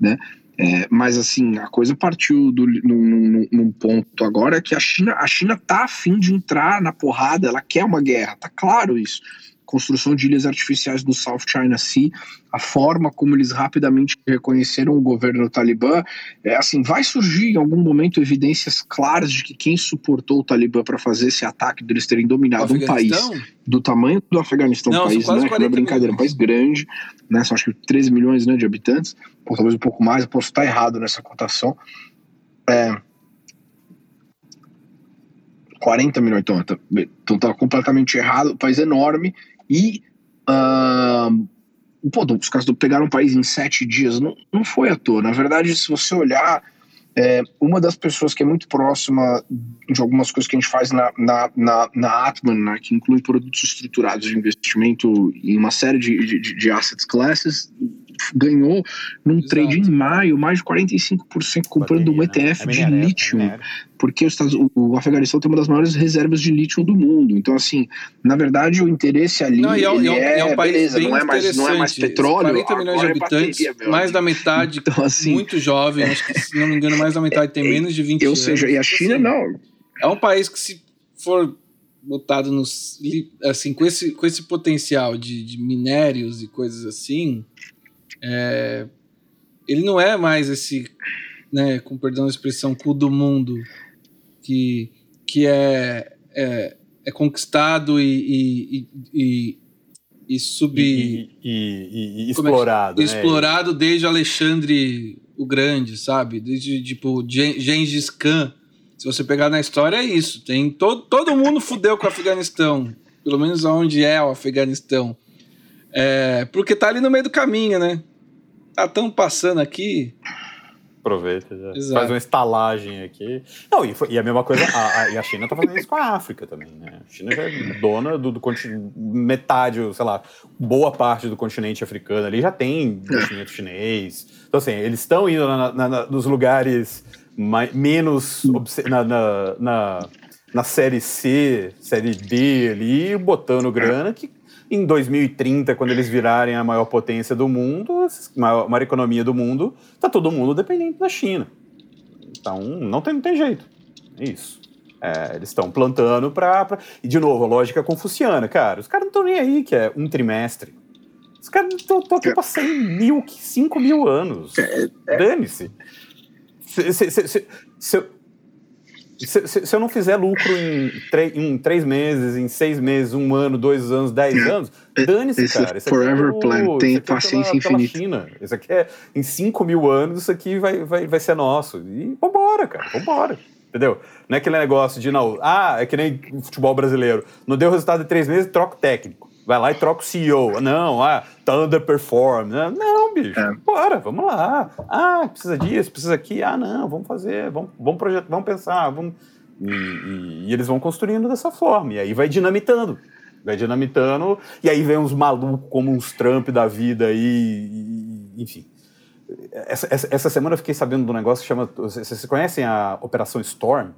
né? É, mas assim, a coisa partiu do, num, num, ponto agora que a China, a China tá afim de entrar na porrada, ela quer uma guerra, tá claro isso construção de ilhas artificiais no South China Sea, a forma como eles rapidamente reconheceram o governo talibã, é assim, vai surgir em algum momento evidências claras de que quem suportou o talibã para fazer esse ataque deles terem dominado um país do tamanho do Afeganistão, não, um país, né, não é brincadeira, um país grande, né, são acho que 13 milhões né, de habitantes, ou talvez um pouco mais, eu posso estar errado nessa cotação, é, 40 milhões, então, então tá completamente errado, um país enorme, e uh, pô, os caras pegaram um país em sete dias, não, não foi à toa. Na verdade, se você olhar, é, uma das pessoas que é muito próxima de algumas coisas que a gente faz na, na, na, na Atman, né, que inclui produtos estruturados de investimento em uma série de, de, de assets classes, ganhou num Exato. trade em maio mais de 45% comprando um ETF né? de lítio, porque os, o Afeganistão tem uma das maiores reservas de lítio do mundo. Então, assim, na verdade, o interesse ali não, é, um, é, é, um país beleza, não é mais, não é mais petróleo. 40 milhões de é habitantes, bateria, mais da metade então, assim, muito jovem, acho que, se não me engano, mais da metade tem menos de 20 anos. Ou seja, e a China assim, não. É um país que se for botado nos assim com esse com esse potencial de, de minérios e coisas assim é, ele não é mais esse, né, com perdão da expressão, cu do mundo que, que é, é, é conquistado e, e, e, e sub. E, e, e explorado. É explorado desde Alexandre o Grande, sabe? Desde tipo Gengis Khan. Se você pegar na história, é isso. Tem todo, todo mundo fudeu com o Afeganistão. Pelo menos aonde é o Afeganistão. É, porque tá ali no meio do caminho, né? Ah, estão passando aqui. Aproveita, já. faz uma estalagem aqui. Não, e, foi, e a mesma coisa, a, a, e a China tá fazendo isso com a África também, né? A China já é dona do, do continente, metade, sei lá, boa parte do continente africano ali já tem investimento chinês. Então, assim, eles estão indo na, na, na, nos lugares mais, menos na, na, na, na série C, série D ali, botando grana que em 2030, quando eles virarem a maior potência do mundo, a maior, maior economia do mundo, tá todo mundo dependente da China. Então, não tem, não tem jeito. É isso. É, eles estão plantando para. E, de novo, a lógica confuciana, cara. Os caras não estão nem aí, que é um trimestre. Os caras estão aqui para 100 mil, 5 mil anos. É, é. Dane-se. Se, se, se, se, se, se, se, eu não fizer lucro em, em, três meses, em seis meses, um ano, dois anos, dez é. anos, dane-se, cara. Esse forever é plan, tem paciência pela, infinita. Pela China. Isso aqui é, em cinco mil anos, isso aqui vai, vai, vai ser nosso. E vambora, cara, vambora. Entendeu? Não é aquele negócio de, não, ah, é que nem futebol brasileiro. Não deu resultado em três meses, troca o técnico. Vai lá e troca o CEO. Não, ah, underperform. Não, bicho, é. bora, vamos lá. Ah, precisa disso, precisa aqui. Ah, não, vamos fazer, vamos, vamos projetar, vamos pensar, vamos... E, e, e, eles vão construindo dessa forma. E aí vai dinamitando. Vai dinamitando. E aí vem uns malucos como uns Trump da vida aí, e, enfim. Essa, essa, essa, semana eu fiquei sabendo de um negócio que chama. Vocês conhecem a Operação Storm?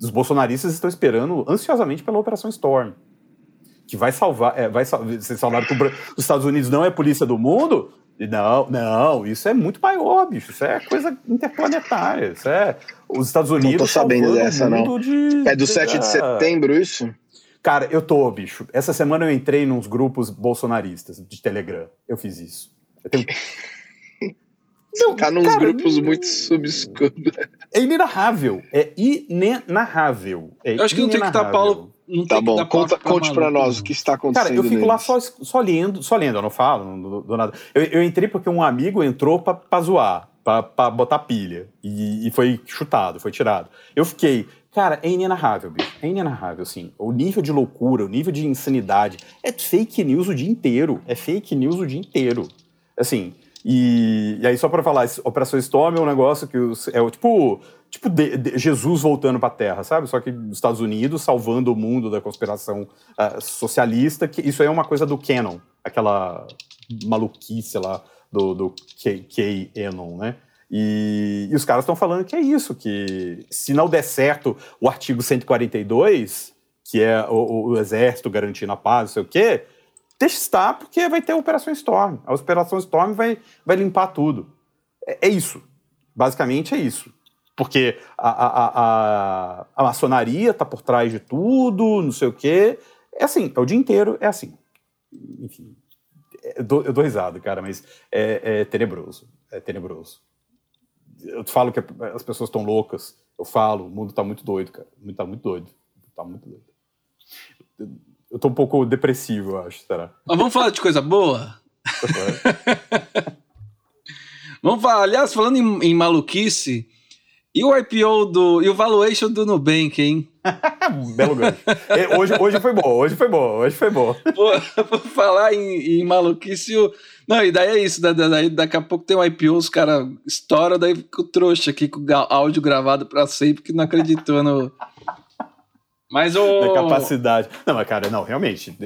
Os bolsonaristas estão esperando ansiosamente pela Operação Storm que vai salvar, é, vai vocês falaram que os Estados Unidos não é polícia do mundo? Não, não, isso é muito maior, bicho. Isso é coisa interplanetária. Isso é os Estados Unidos. Não tô sabendo dessa, não. De, é do 7 de setembro isso? Cara, eu tô, bicho. Essa semana eu entrei nos grupos bolsonaristas de Telegram. Eu fiz isso. Eu tenho... Não, tá nos grupos muito subscuros. É inenarrável. É inenarrável. É eu acho que não tem que estar Paulo não tá bom, conta, conte para nós o que está acontecendo. Cara, eu fico lá só, só lendo, só lendo, eu não falo do, do nada. Eu, eu, entrei porque um amigo entrou para zoar, para botar pilha, e, e, foi chutado, foi tirado. Eu fiquei, cara, é inenarrável, bicho, é inenarrável, assim. O nível de loucura, o nível de insanidade, é fake news o dia inteiro, é fake news o dia inteiro. Assim, e, e aí só para falar, Operação Storm é um negócio que é o tipo tipo de, de Jesus voltando para a Terra, sabe? Só que os Estados Unidos salvando o mundo da conspiração uh, socialista, que isso aí é uma coisa do Canon, aquela maluquice lá do, do K-Anon, né? E, e, os caras estão falando que é isso, que se não der certo o artigo 142, que é o, o exército garantindo a paz, não sei o quê, deixa estar, porque vai ter a Operação Storm. A Operação Storm vai, vai limpar tudo. É, é isso. Basicamente é isso porque a, a, a, a maçonaria está por trás de tudo, não sei o quê. É assim, é o dia inteiro é assim. Enfim, eu dou, eu dou risada, cara, mas é, é, tenebroso. É tenebroso. Eu falo que as pessoas estão loucas. Eu falo, o mundo está muito doido, cara. O mundo está muito doido. Está muito doido. Eu estou um pouco depressivo, eu acho, será? Mas vamos falar de coisa boa? vamos falar, aliás, falando em, em maluquice, e o IPO do. E o valuation do Nubank, hein? Belo gancho. Hoje, hoje foi bom, hoje foi bom, hoje foi bom. Vou, falar em, em maluquice. O... Não, e daí é isso, daí daqui a pouco tem um IPO, os caras estouram, daí fica o trouxa aqui com o áudio gravado pra sempre, que não acreditou no. Mas o. Da capacidade. Não, mas, cara, não, realmente.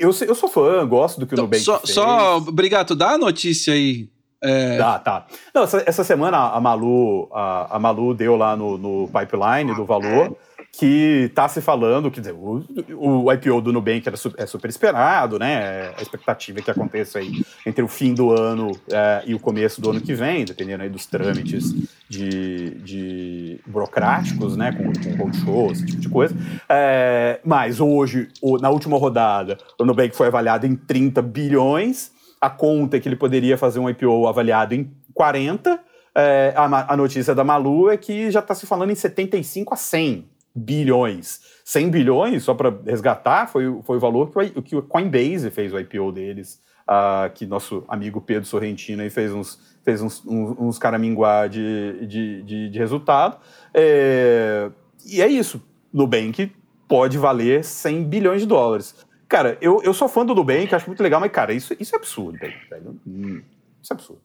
Eu, eu sou fã, gosto do que o então, Nubank só, fez. Só, obrigado, dá a notícia aí é... Tá, tá. Não, essa, essa semana a Malu, a, a, Malu deu lá no, no pipeline do valor que está se falando, dizer, o, o IPO do Nubank era, é super esperado, né? A expectativa é que aconteça aí entre o fim do ano é, e o começo do ano que vem, dependendo aí dos trâmites de, de burocráticos, né? Com, com roadshows, esse tipo de coisa. É, mas hoje, na última rodada, o Nubank foi avaliado em 30 bilhões a conta que ele poderia fazer um IPO avaliado em 40. É, a, a, notícia da Malu é que já está se falando em 75 a 100 bilhões. 100 bilhões, só para resgatar, foi, foi o valor que o, que o Coinbase fez o IPO deles, uh, que nosso amigo Pedro Sorrentino aí fez uns, fez uns, uns, uns caraminguá de, de, de, de resultado. É, e é isso. Nubank pode valer 100 bilhões de dólares. Cara, eu, eu sou fã do Nubank, acho muito legal, mas, cara, isso, isso é absurdo, velho. Hum, isso é absurdo.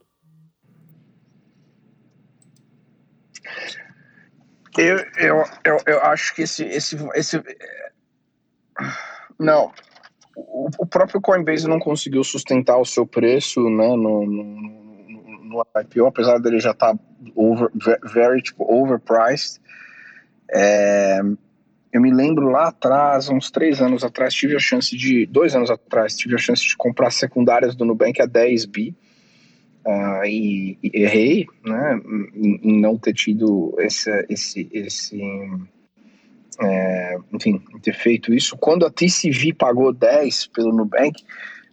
Eu, eu, eu, eu acho que esse. esse, esse não. O, o próprio Coinbase não conseguiu sustentar o seu preço né, no, no, no IPO, apesar dele já estar tá over, very, tipo, overpriced. É, eu me lembro lá atrás, uns três anos atrás, tive a chance de, dois anos atrás, tive a chance de comprar secundárias do Nubank a 10 bi. Uh, e, e, errei, né, em, em, não ter tido esse, esse, esse é, enfim, ter feito isso. Quando a TCV pagou 10 pelo Nubank,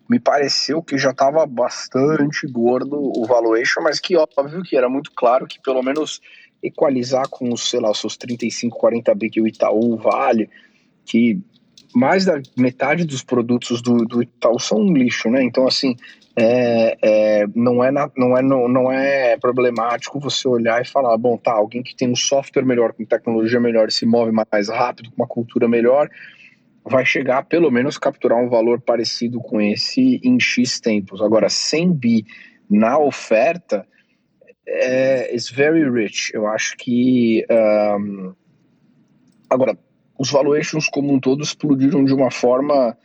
me pareceu que já estava bastante gordo o valuation, mas que óbvio que era muito claro que pelo menos equalizar com os, sei lá, os seus 35, 40 B que o Itaú vale, que mais da metade dos produtos do, do Itaú são um lixo, né? Então, assim, é, é, não, é na, não, é, não, não é problemático você olhar e falar, bom, tá, alguém que tem um software melhor, com tecnologia melhor, se move mais rápido, com uma cultura melhor, vai chegar pelo menos capturar um valor parecido com esse em X tempos. Agora, 100 bi na oferta é is very rich. Eu acho que um, agora os valuations como um todo explodiram de uma forma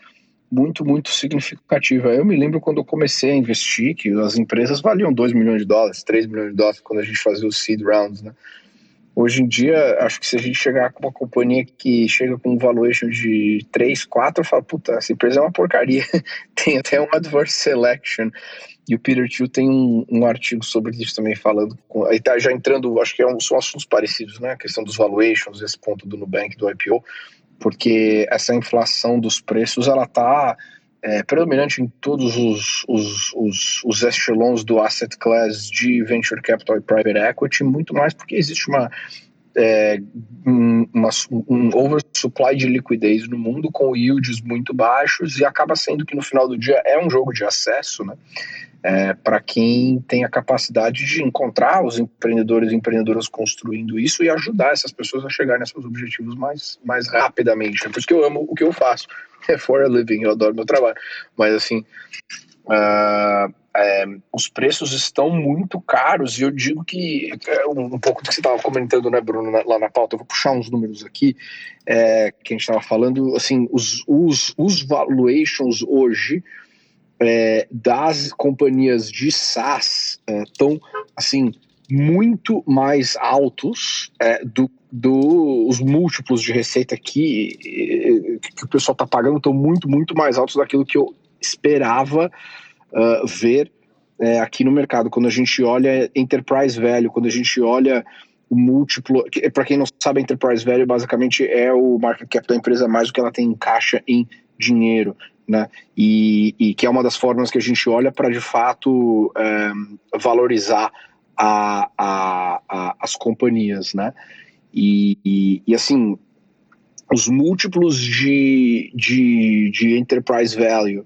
muito, muito significativa. Eu me lembro quando eu comecei a investir que as empresas valiam 2 milhões de dólares, 3 milhões de dólares quando a gente fazia os seed rounds, né? Hoje em dia, acho que se a gente chegar com uma companhia que chega com um valuation de 3, 4, eu falo, puta, essa empresa é uma porcaria. tem até um adverse selection. E o Peter Thiel tem um, um, artigo sobre isso também falando. Com, aí tá já entrando, acho que é um, são assuntos parecidos, né? A questão dos valuations, esse ponto do Nubank, do IPO, porque essa inflação dos preços, ela tá é, predominante em todos os, os, os, os echelons do asset class de venture capital e private equity, muito mais porque existe uma, é, uma, um oversupply de liquidez no mundo com yields muito baixos e acaba sendo que no final do dia é um jogo de acesso, né? É, para quem tem a capacidade de encontrar os empreendedores e empreendedoras construindo isso e ajudar essas pessoas a chegar nesses objetivos mais, mais rapidamente. É por isso que eu amo o que eu faço. É for a living, eu adoro meu trabalho. Mas assim, uh, é, os preços estão muito caros e eu digo que é um, um pouco do que você estava comentando, né, Bruno, na, lá na pauta. Eu vou puxar uns números aqui é, que a gente estava falando. Assim, os, os, os valuations hoje é, das companhias de SaaS estão é, assim muito mais altos é, do, do os múltiplos de receita que, que o pessoal está pagando estão muito muito mais altos daquilo que eu esperava uh, ver é, aqui no mercado. Quando a gente olha enterprise value quando a gente olha o múltiplo para quem não sabe enterprise value basicamente é o market cap da empresa mais o que ela tem em caixa em dinheiro né? E, e, que é uma das formas que a gente olha para de fato é, valorizar a, a, a, as companhias, né? E, e, e, assim, os múltiplos de, de, de enterprise value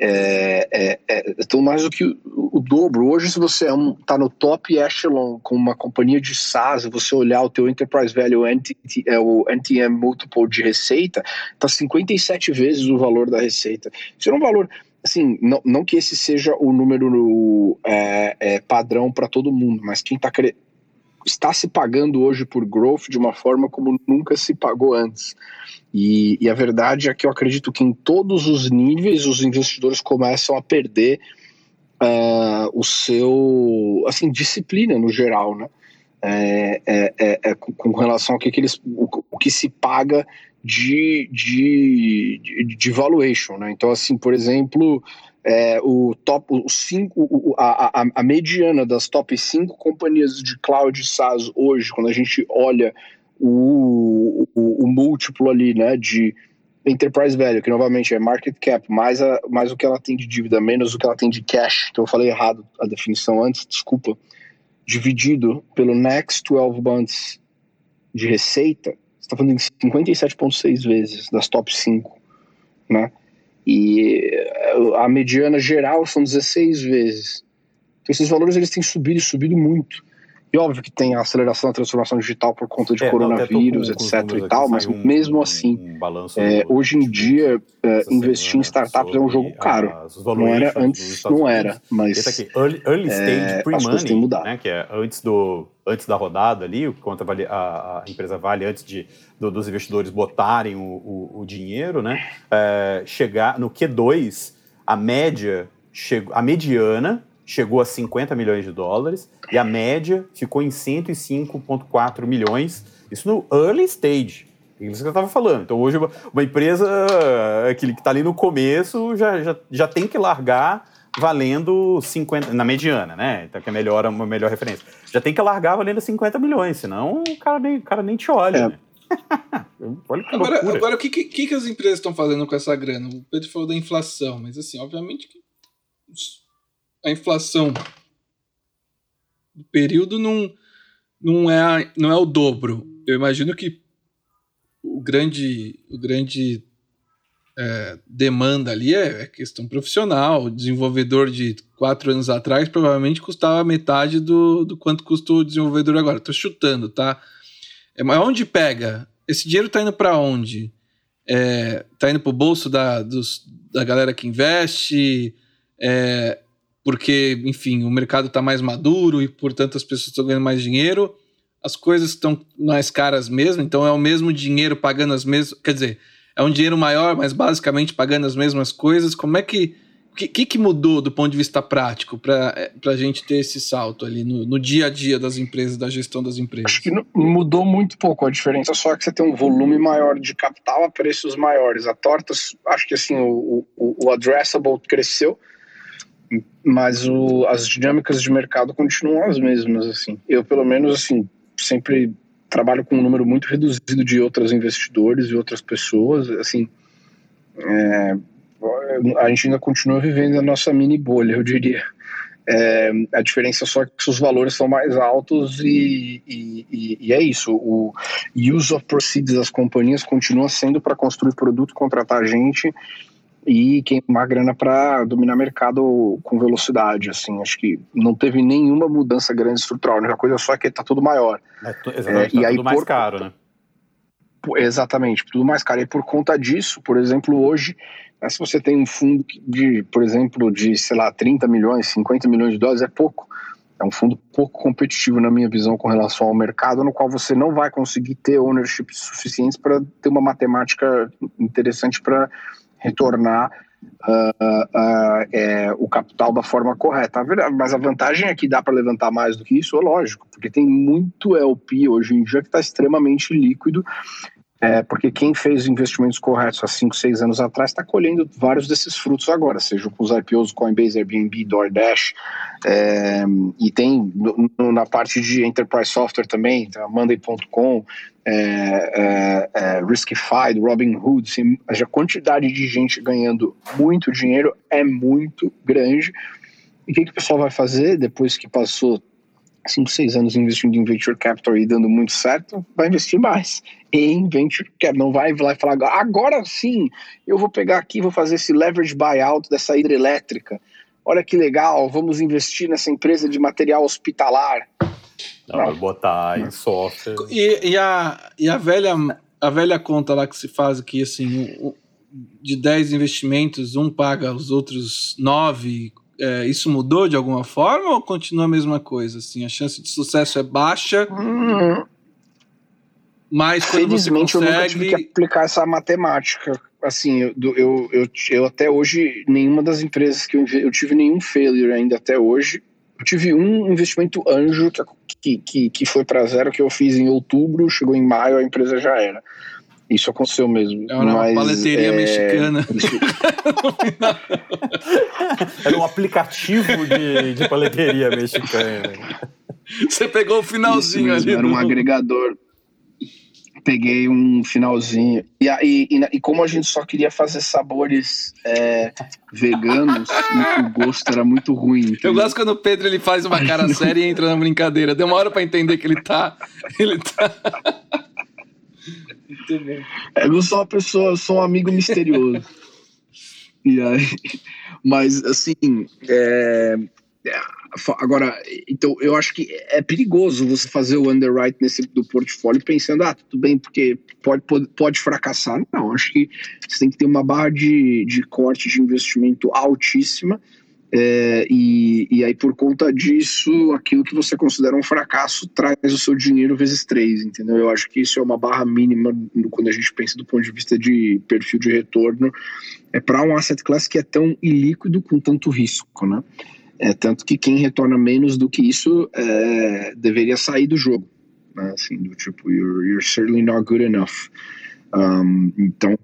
é, é, é, então mais do que o, o, dobro. Hoje, se você está é no top echelon com uma companhia de SaaS, você olhar o teu enterprise value, NTT, é, o NTM multiple de receita, está 57 vezes o valor da receita. Isso é um valor assim, não, não que esse seja o número é, é, padrão para todo mundo, mas quem tá está se pagando hoje por growth de uma forma como nunca se pagou antes. E, e, a verdade é que eu acredito que em todos os níveis os investidores começam a perder uh, o seu, assim, disciplina no geral, né? É, é, é, é com, relação ao que, que eles, o, o, que se paga de, de, de, de valuation, né? Então, assim, por exemplo, é, o top, os cinco, a, a, a, mediana das top 5 companhias de cloud SaaS hoje, quando a gente olha o, o, o, múltiplo ali, né, de enterprise value, que novamente é market cap, mais, a, mais o que ela tem de dívida, menos o que ela tem de cash, então eu falei errado a definição antes, desculpa, dividido pelo next 12 months de receita, você está falando em 57,6 vezes das top 5, né? E a mediana geral são 16 vezes. Então esses valores eles têm subido e subido muito. E óbvio que tem a aceleração da transformação digital por conta de é, coronavírus, etc e tal, mas um, mesmo assim, um é, hoje em dia, é, investir em startups é um jogo caro. Não era antes, não era, mas Esse aqui, early, early é, stage pre-money, né, que é antes, do, antes da rodada ali, o quanto a, a, a empresa vale antes de, do, dos investidores botarem o, o, o dinheiro, né, é, chegar no Q2, a média, chegou, a mediana chegou a 50 milhões de dólares e a média ficou em 105,4 milhões, isso no early stage. Isso que eu estava falando. Então, hoje, uma empresa que está ali no começo já, já, já tem que largar valendo 50, na mediana, né? Então, que é melhor, uma melhor referência. Já tem que largar valendo 50 milhões, senão o cara nem, o cara nem te olha. É. Né? olha que agora, agora, o que, que, que as empresas estão fazendo com essa grana? O Pedro falou da inflação, mas assim, obviamente que a inflação do período não, não, é, não é o dobro. Eu imagino que o grande, o grande é, demanda ali é, é, questão profissional. O desenvolvedor de quatro anos atrás provavelmente custava metade do, do quanto custa o desenvolvedor agora. Estou chutando, tá? É, mas onde pega? Esse dinheiro está indo para onde? É, indo para o bolso da, dos, da galera que investe? É, porque, enfim, o mercado está mais maduro e, portanto, as pessoas estão ganhando mais dinheiro. As coisas estão mais caras mesmo, então é o mesmo dinheiro pagando as mesmas. Quer dizer, é um dinheiro maior, mas basicamente pagando as mesmas coisas. Como é que. O que, que, mudou do ponto de vista prático para é, a gente ter esse salto ali no, no, dia a dia das empresas, da gestão das empresas? Acho que mudou muito pouco. A diferença só que você tem um volume maior de capital a preços maiores. A torta, acho que assim, o, o, o addressable cresceu, mas o, as dinâmicas de mercado continuam as mesmas. assim. Eu, pelo menos, assim, sempre trabalho com um número muito reduzido de outros investidores e outras pessoas, assim, é, a gente ainda continua vivendo a nossa mini bolha, eu diria. É, a diferença só é que os valores são mais altos e, e, e, é isso. O use of proceeds das companhias continua sendo para construir produto, contratar gente e queimar grana para dominar mercado com velocidade, assim, acho que não teve nenhuma mudança grande estrutural, a única coisa só é que está tudo maior. É, exatamente, é, tá e aí, tudo mais por, caro, né? Exatamente, tudo mais caro. E por conta disso, por exemplo, hoje, né, se você tem um fundo de, por exemplo, de, sei lá, 30 milhões, 50 milhões de dólares, é pouco. É um fundo pouco competitivo, na minha visão, com relação ao mercado, no qual você não vai conseguir ter ownership suficientes para ter uma matemática interessante para retornar uh, uh, é, o capital da forma correta. Mas a vantagem é que dá para levantar mais do que isso, é lógico, porque tem muito LP hoje em dia que está extremamente líquido é, porque quem fez investimentos corretos há 5, 6 anos atrás está colhendo vários desses frutos agora, seja com os IPOs Coinbase, Airbnb, DoorDash, é, e tem no, na parte de enterprise software também, tá, Monday.com, é, é, é, Riskified, Robinhood, assim, a quantidade de gente ganhando muito dinheiro é muito grande. E o que, que o pessoal vai fazer depois que passou 5, 6 anos investindo em venture capital e dando muito certo, vai investir mais em venture capital. Não vai lá e falar, agora sim, eu vou pegar aqui, vou fazer esse leverage buyout dessa hidrelétrica. Olha que legal, vamos investir nessa empresa de material hospitalar. Não, Não. botar em software. E, e, a, e a, velha, a velha conta lá que se faz aqui, assim, de 10 investimentos, um paga os outros 9 é, isso mudou de alguma forma ou continua a mesma coisa? Assim, a chance de sucesso é baixa, hum. mas Felizmente consegue... eu nunca tive que aplicar essa matemática. Assim, eu, eu, eu, eu até hoje, nenhuma das empresas que eu, eu tive nenhum failure ainda até hoje. Eu tive um investimento anjo que, que, que foi para zero que eu fiz em outubro, chegou em maio, a empresa já era. Isso aconteceu mesmo. É uma mas, paleteria é... mexicana. Era um aplicativo de, de paleteria mexicana. Você pegou o finalzinho ali. Era um agregador. Peguei um finalzinho. E, e, e, e, como a gente só queria fazer sabores é, veganos, o gosto era muito ruim. Entendeu? Eu gosto quando o Pedro ele faz uma cara séria e entra na brincadeira. Demora para entender que ele tá. Ele tá. Muito bom. É, eu sou uma pessoa, eu sou um amigo misterioso. e aí, mas assim, é, é, agora, então eu acho que é perigoso você fazer o underwrite nesse do portfólio pensando, ah, tudo bem, porque pode, pode, pode fracassar. Não, acho que você tem que ter uma barra de, de corte de investimento altíssima é, e, e aí, por conta disso, aquilo que você considera um fracasso traz o seu dinheiro vezes três, entendeu? Eu acho que isso é uma barra mínima quando a gente pensa do ponto de vista de perfil de retorno, é para um asset class que é tão ilíquido com tanto risco, né? É, tanto que quem retorna menos do que isso é, deveria sair do jogo. Né? Assim, do tipo, you're, you're certainly not good enough. Um, então,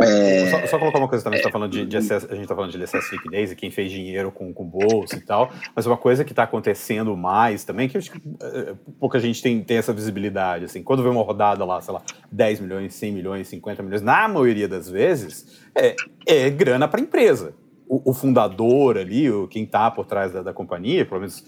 é, só, só, colocar uma coisa também, é, você tá falando de, de excesso, a gente está falando de excesso de liquidez e quem fez dinheiro com, com bolsa e tal, mas uma coisa que está acontecendo mais também, que, que uh, pouca gente tem, tem essa visibilidade, assim, quando vê uma rodada lá, sei lá, 10 milhões, 100 milhões, 50 milhões, na maioria das vezes, é, é grana para a empresa o, o, fundador ali, o, quem está por trás da, da, companhia, pelo menos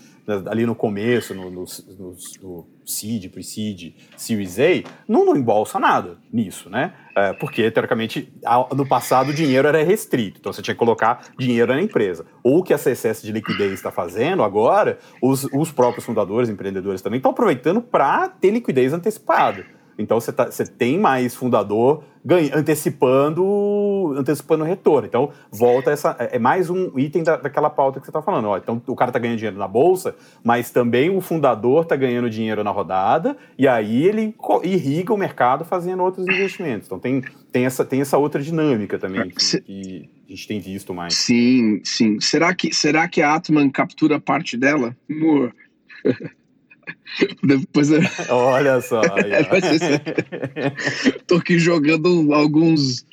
ali no começo, no, no, no, no seed, pre-seed, Series A, não, não embolsa nada nisso, né? É, porque, teoricamente, no passado o dinheiro era restrito, então você tinha que colocar dinheiro na empresa. Ou o que essa excesso de liquidez está fazendo agora, os, os próprios fundadores, empreendedores também, estão aproveitando para ter liquidez antecipada. Então você, tá, você tem mais fundador ganha, antecipando antecipando o retorno. Então volta essa é, é mais um item da, daquela pauta que você está falando. Ó, então o cara está ganhando dinheiro na bolsa, mas também o fundador está ganhando dinheiro na rodada e aí ele irriga o mercado fazendo outros investimentos. Então tem, tem, essa, tem essa outra dinâmica também que, que a gente tem visto mais. Sim, sim. Será que será que a Atman captura parte dela? Amor. Depois eu... Olha só. Tô aqui jogando alguns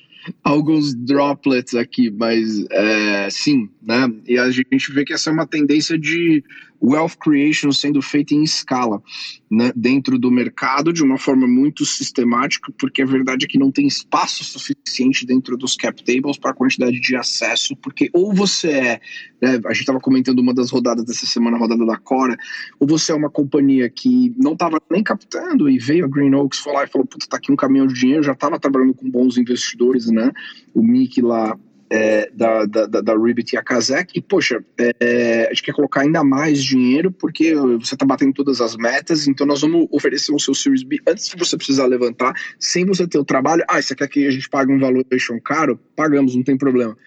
alguns droplets aqui, mas é, sim, né? E a gente vê que essa é uma tendência de wealth creation sendo feita em escala, né, dentro do mercado de uma forma muito sistemática, porque a verdade é que não tem espaço suficiente dentro dos cap tables para a quantidade de acesso, porque ou você é, né, a gente estava comentando uma das rodadas dessa semana, a rodada da Cora, ou você é uma companhia que não estava nem captando e veio a Green Oaks foi lá e falou, puta, tá aqui um caminhão de dinheiro, já estava trabalhando com bons investidores, né? O Mickey lá é, da, da, da Ribbit e a Kazek, e poxa, é, a gente quer colocar ainda mais dinheiro porque você está batendo todas as metas, então nós vamos oferecer o seu Series B antes de você precisar levantar, sem você ter o trabalho. Ah, você quer que a gente pague um valuation caro? Pagamos, não tem problema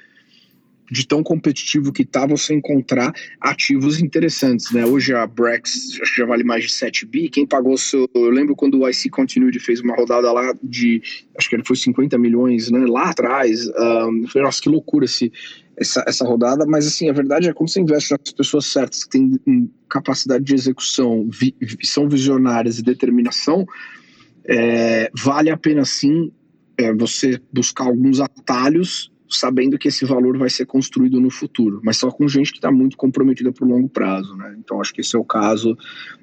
de tão competitivo que tá você encontrar ativos interessantes, né? Hoje a Brex já vale mais de 7 bi. Quem pagou seu. Eu lembro quando o IC Continuity fez uma rodada lá de. Acho que foi 50 milhões, né? Lá atrás. Um, falei, nossa, que loucura esse, essa, essa rodada. Mas assim, a verdade é quando você investe nas pessoas certas, que têm capacidade de execução, vi, são visionárias e determinação, é, vale a pena sim é, você buscar alguns atalhos sabendo que esse valor vai ser construído no futuro, mas só com gente que está muito comprometida para o longo prazo, né? Então acho que esse é o caso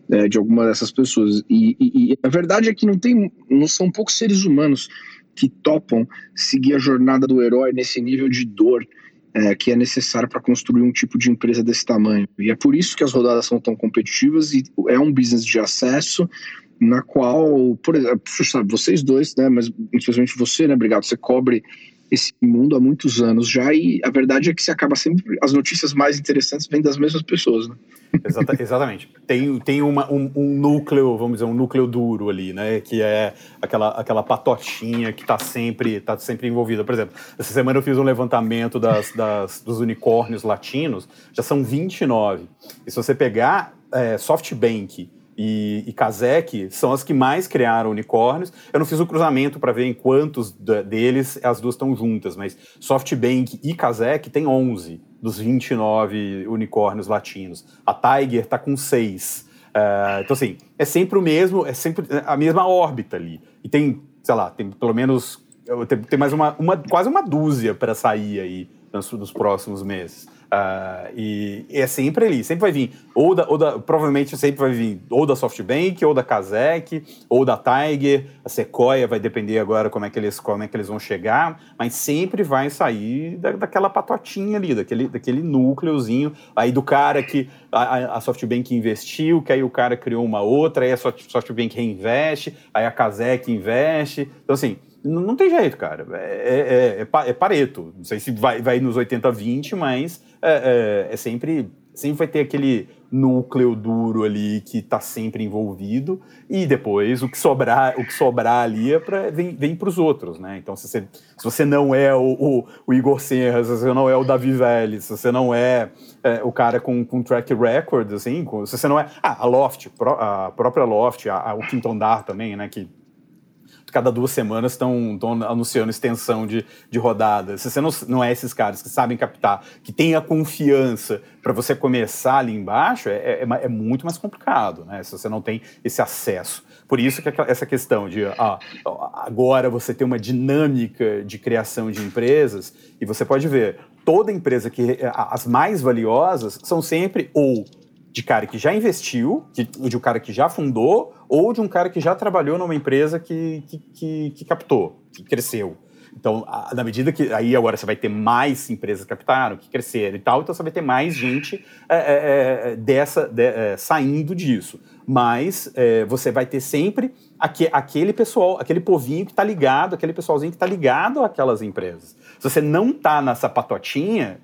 é, de alguma dessas pessoas. E, e, e, a verdade é que não tem, não são poucos seres humanos que topam seguir a jornada do herói nesse nível de dor é, que é necessário para construir um tipo de empresa desse tamanho. E é por isso que as rodadas são tão competitivas e é um business de acesso na qual, por exemplo, sabe, vocês dois, né, mas especialmente você, né, obrigado, você cobre esse mundo há muitos anos já e a verdade é que se acaba sempre as notícias mais interessantes vêm das mesmas pessoas, né? Exata, exatamente. Tem, tem uma, um, um, núcleo, vamos dizer, um núcleo duro ali, né? Que é aquela, aquela patotinha que está sempre, tá sempre envolvida. Por exemplo, essa semana eu fiz um levantamento das, das dos unicórnios latinos, já são 29. E se você pegar é, SoftBank, e, e Kazek são as que mais criaram unicórnios. Eu não fiz o cruzamento para ver em quantos deles as duas estão juntas, mas SoftBank e Kazek tem 11 dos 29 unicórnios latinos. A Tiger está com 6. Uh, é, então, assim, é sempre o mesmo, é sempre a mesma órbita ali. E tem, sei lá, tem pelo menos. Tem, tem mais uma, uma, quase uma dúzia para sair aí nos, nos próximos meses. Uh, e, e, é sempre ali, sempre vai vir, ou da, ou da, provavelmente sempre vai vir ou da SoftBank, ou da Kazek, ou da Tiger, a Sequoia vai depender agora como é que eles, como é que eles vão chegar, mas sempre vai sair da, daquela patotinha ali, daquele, daquele núcleozinho, aí do cara que a, a SoftBank investiu, que aí o cara criou uma outra, aí a SoftBank reinveste, aí a Kazek investe, então assim, não, tem jeito, cara. É, é, é, é, Pareto. Não sei se vai, vai nos 80-20, mas é, é, é, sempre, sempre vai ter aquele núcleo duro ali que está sempre envolvido e depois o que sobrar o que sobrar ali é pra, vem, vem para os outros, né? Então se você, se você não é o, o, o, Igor Serra, se você não é o Davi Vélez, se você não é, é o cara com, com track record, assim, se você não é ah, a Loft, a própria Loft, a, a, o Quinto Andar também, né? Que cada duas semanas estão anunciando extensão de, de rodada. Se você não, não é esses caras que sabem captar, que tem a confiança para você começar ali embaixo, é, é, é, muito mais complicado, né? Se você não tem esse acesso. Por isso que essa questão de ah, agora você tem uma dinâmica de criação de empresas, e você pode ver, toda empresa que. As mais valiosas são sempre ou de cara que já investiu, de, de um cara que já fundou, ou de um cara que já trabalhou numa empresa que, que, que, que captou, que cresceu. Então, a, na medida que aí agora você vai ter mais empresas que captaram, que cresceram e tal, então você vai ter mais gente é, é, é dessa de, é, saindo disso. Mas é, você vai ter sempre aqu aquele pessoal, aquele povinho que está ligado, aquele pessoalzinho que está ligado àquelas empresas. Se você não está nessa patotinha,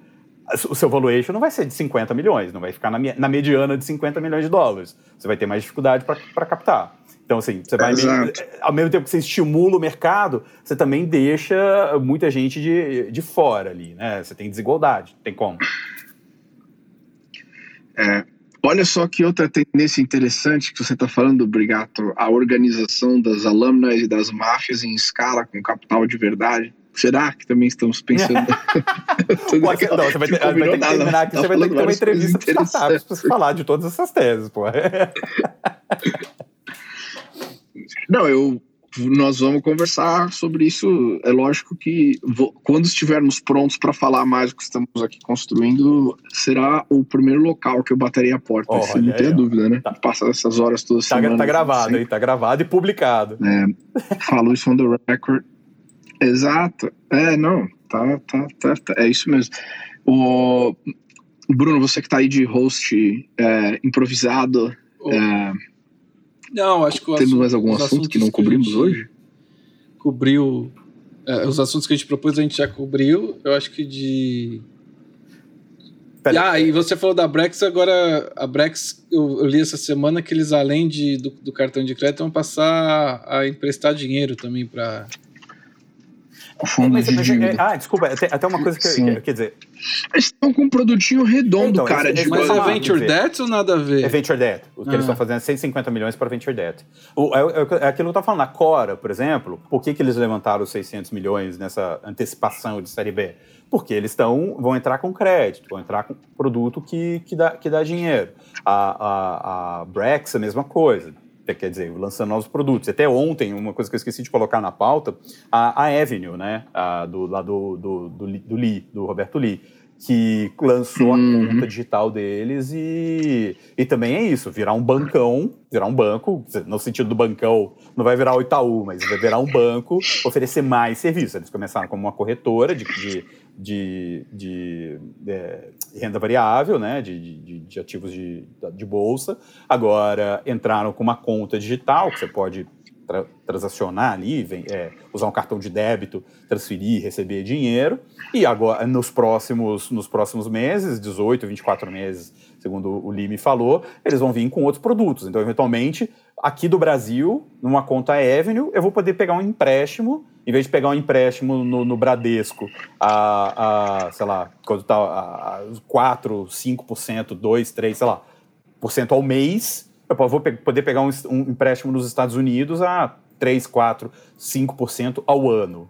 o seu valuation não vai ser de 50 milhões, não vai ficar na, na mediana de 50 milhões de dólares. Você vai ter mais dificuldade para captar. Então, assim, você vai. Meio, ao mesmo tempo que você estimula o mercado, você também deixa muita gente de, de fora ali, né? Você tem desigualdade, tem como. É, olha só que outra tendência interessante que você está falando, Brigato, a organização das alumnas e das máfias em escala com capital de verdade. Será que também estamos pensando? Pode, não, você vai ter, vai ter que terminar aqui, você vai ter que ter uma entrevista com startups para falar de todas essas teses, pô. Não, eu nós vamos conversar sobre isso. É lógico que vou, quando estivermos prontos para falar mais do que estamos aqui construindo, será o primeiro local que eu baterei a porta. Oh, não tem dúvida, né? Tá. Passar essas horas todas. Tá, tá gravado, assim. aí, tá gravado e publicado. É, falo isso on the record. Exato. É, não, tá, tá, tá, tá, é isso mesmo. O Bruno, você que tá aí de host é, improvisado. Oh. É, não, acho que Temos assunto, mais algum assunto que não cobrimos que hoje? Cobriu. É, os assuntos que a gente propôs a gente já cobriu. Eu acho que de. Pera, ah, e você falou da Brex, agora a Brex, eu, eu, li essa semana que eles, além de, do, do cartão de crédito, vão passar a emprestar dinheiro também para fundo mas, mas, é, Ah, desculpa, até, até uma coisa que, que, quer dizer. Eles estão com um produtinho redondo, então, cara. Esse, de mas é Venture Debt ou nada a ver? É Venture Debt. O que ah. eles estão fazendo é 150 milhões para Venture Debt. O, é, é, é aquilo que eu estava falando. A Cora, por exemplo, por que, que eles levantaram os 600 milhões nessa antecipação de Série B? Porque eles estão, vão entrar com crédito, vão entrar com produto que, que, dá, que dá dinheiro. A, a, a Brex, a mesma coisa quer dizer, lançando novos produtos. Até ontem, uma coisa que eu esqueci de colocar na pauta, a, a Avenue, né, a, do, lá do, do, do, do Lee, do Roberto Lee, que lançou uhum. a conta digital deles e, e também é isso, virar um bancão, virar um banco, no sentido do bancão, não vai virar o Itaú, mas vai virar um banco, oferecer mais serviços. Eles começaram como uma corretora de, de de, de, é, renda variável, né, de, de, de ativos de, de, bolsa. Agora entraram com uma conta digital que você pode tra transacionar ali, vem, é, usar um cartão de débito, transferir, receber dinheiro. E agora, nos próximos, nos próximos meses, 18, 24 meses, segundo o Lime falou, eles vão vir com outros produtos. Então, eventualmente, aqui do Brasil, numa conta Avenue, eu vou poder pegar um empréstimo em vez de pegar um empréstimo no, no Bradesco a, a, sei lá, quando tá a, a 4, 5%, 2, 3, sei lá, por cento ao mês, eu vou pe poder pegar um, um empréstimo nos Estados Unidos a 3, 4, 5% ao ano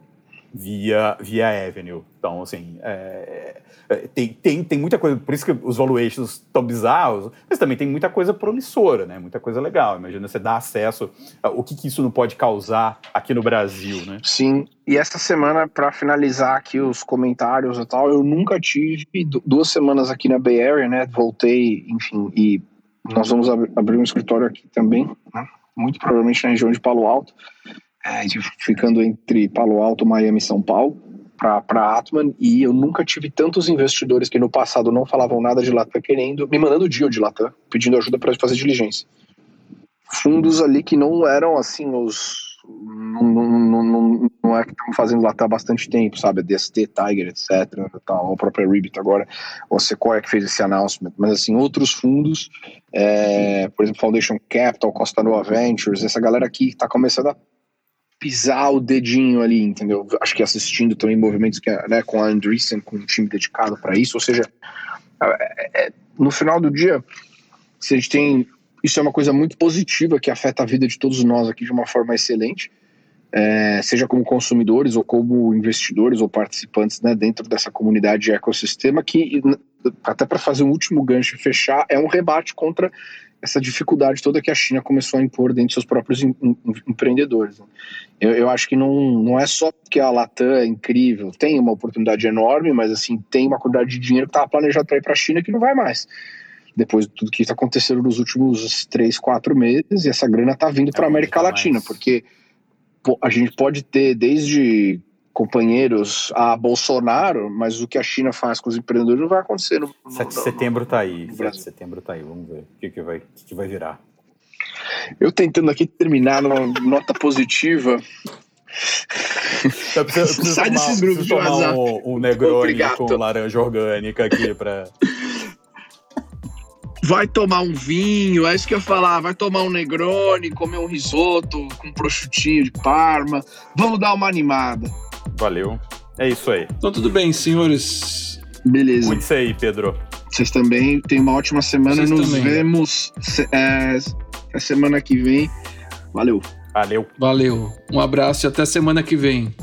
via, via Avenue. Então, assim, é, é, tem, tem, tem muita coisa, por isso que os valuations estão bizarros, mas também tem muita coisa promissora, né? Muita coisa legal. Imagina você dar acesso, o que, que isso não pode causar aqui no Brasil, né? Sim, e essa semana, para finalizar aqui os comentários e tal, eu nunca tive duas semanas aqui na Bay Area, né? Voltei, enfim, e nós vamos abrir um escritório aqui também, né? Muito provavelmente na região de Palo Alto é, ficando entre Palo Alto, Miami e São Paulo para Atman e eu nunca tive tantos investidores que no passado não falavam nada de Latam querendo, me mandando deal de Latam, pedindo ajuda para fazer diligência. Fundos ali que não eram assim os não, não, não, não é que estão fazendo Latam há bastante tempo, sabe? DST, Tiger, etc. Tal, a própria Ribbit agora, o Sequoia que fez esse announcement, mas assim, outros fundos, é, por exemplo, Foundation Capital, Costa Nova Ventures, essa galera aqui está começando a pisar o dedinho ali, entendeu? Acho que assistindo também movimentos que, né, com a Andreessen, com um time dedicado para isso, ou seja, é, é, no final do dia, se a gente tem. Isso é uma coisa muito positiva que afeta a vida de todos nós aqui de uma forma excelente. é, seja como consumidores ou como investidores ou participantes né, dentro dessa comunidade de ecossistema, que até para fazer um último gancho e fechar, é um rebate contra essa dificuldade toda que a China começou a impor dentro de seus próprios em, em, empreendedores. Né. Eu, eu, acho que não, não é só porque a Latam é incrível, tem uma oportunidade enorme, mas assim tem uma quantidade de dinheiro que estava planejado para ir para a China que não vai mais. Depois de tudo que está acontecendo nos últimos três, quatro meses, e essa grana está vindo para a América Latina, mais. porque a gente pode ter desde companheiros a Bolsonaro, mas o que a China faz com os empreendedores não vai acontecer. No, 7 de setembro está aí. 7 de setembro está aí. Vamos ver o que, que, vai, que, que vai virar. Eu tentando aqui terminar numa nota positiva. Eu preciso, eu preciso Sai tomar, desses grupos de WhatsApp. Um, um Negroni Obrigado. com laranja orgânica aqui para vai tomar um vinho, é isso que eu ia falar, vai tomar um Negroni, comer um risoto com prosciutinho de Parma, vamos dar uma animada. Valeu, é isso aí. Então tudo bem, senhores. Beleza. Muito isso aí, Pedro. Vocês também, tenham uma ótima semana, Vocês nos também. vemos é, a semana que vem. Valeu. Valeu. Valeu. Um abraço e até semana que vem.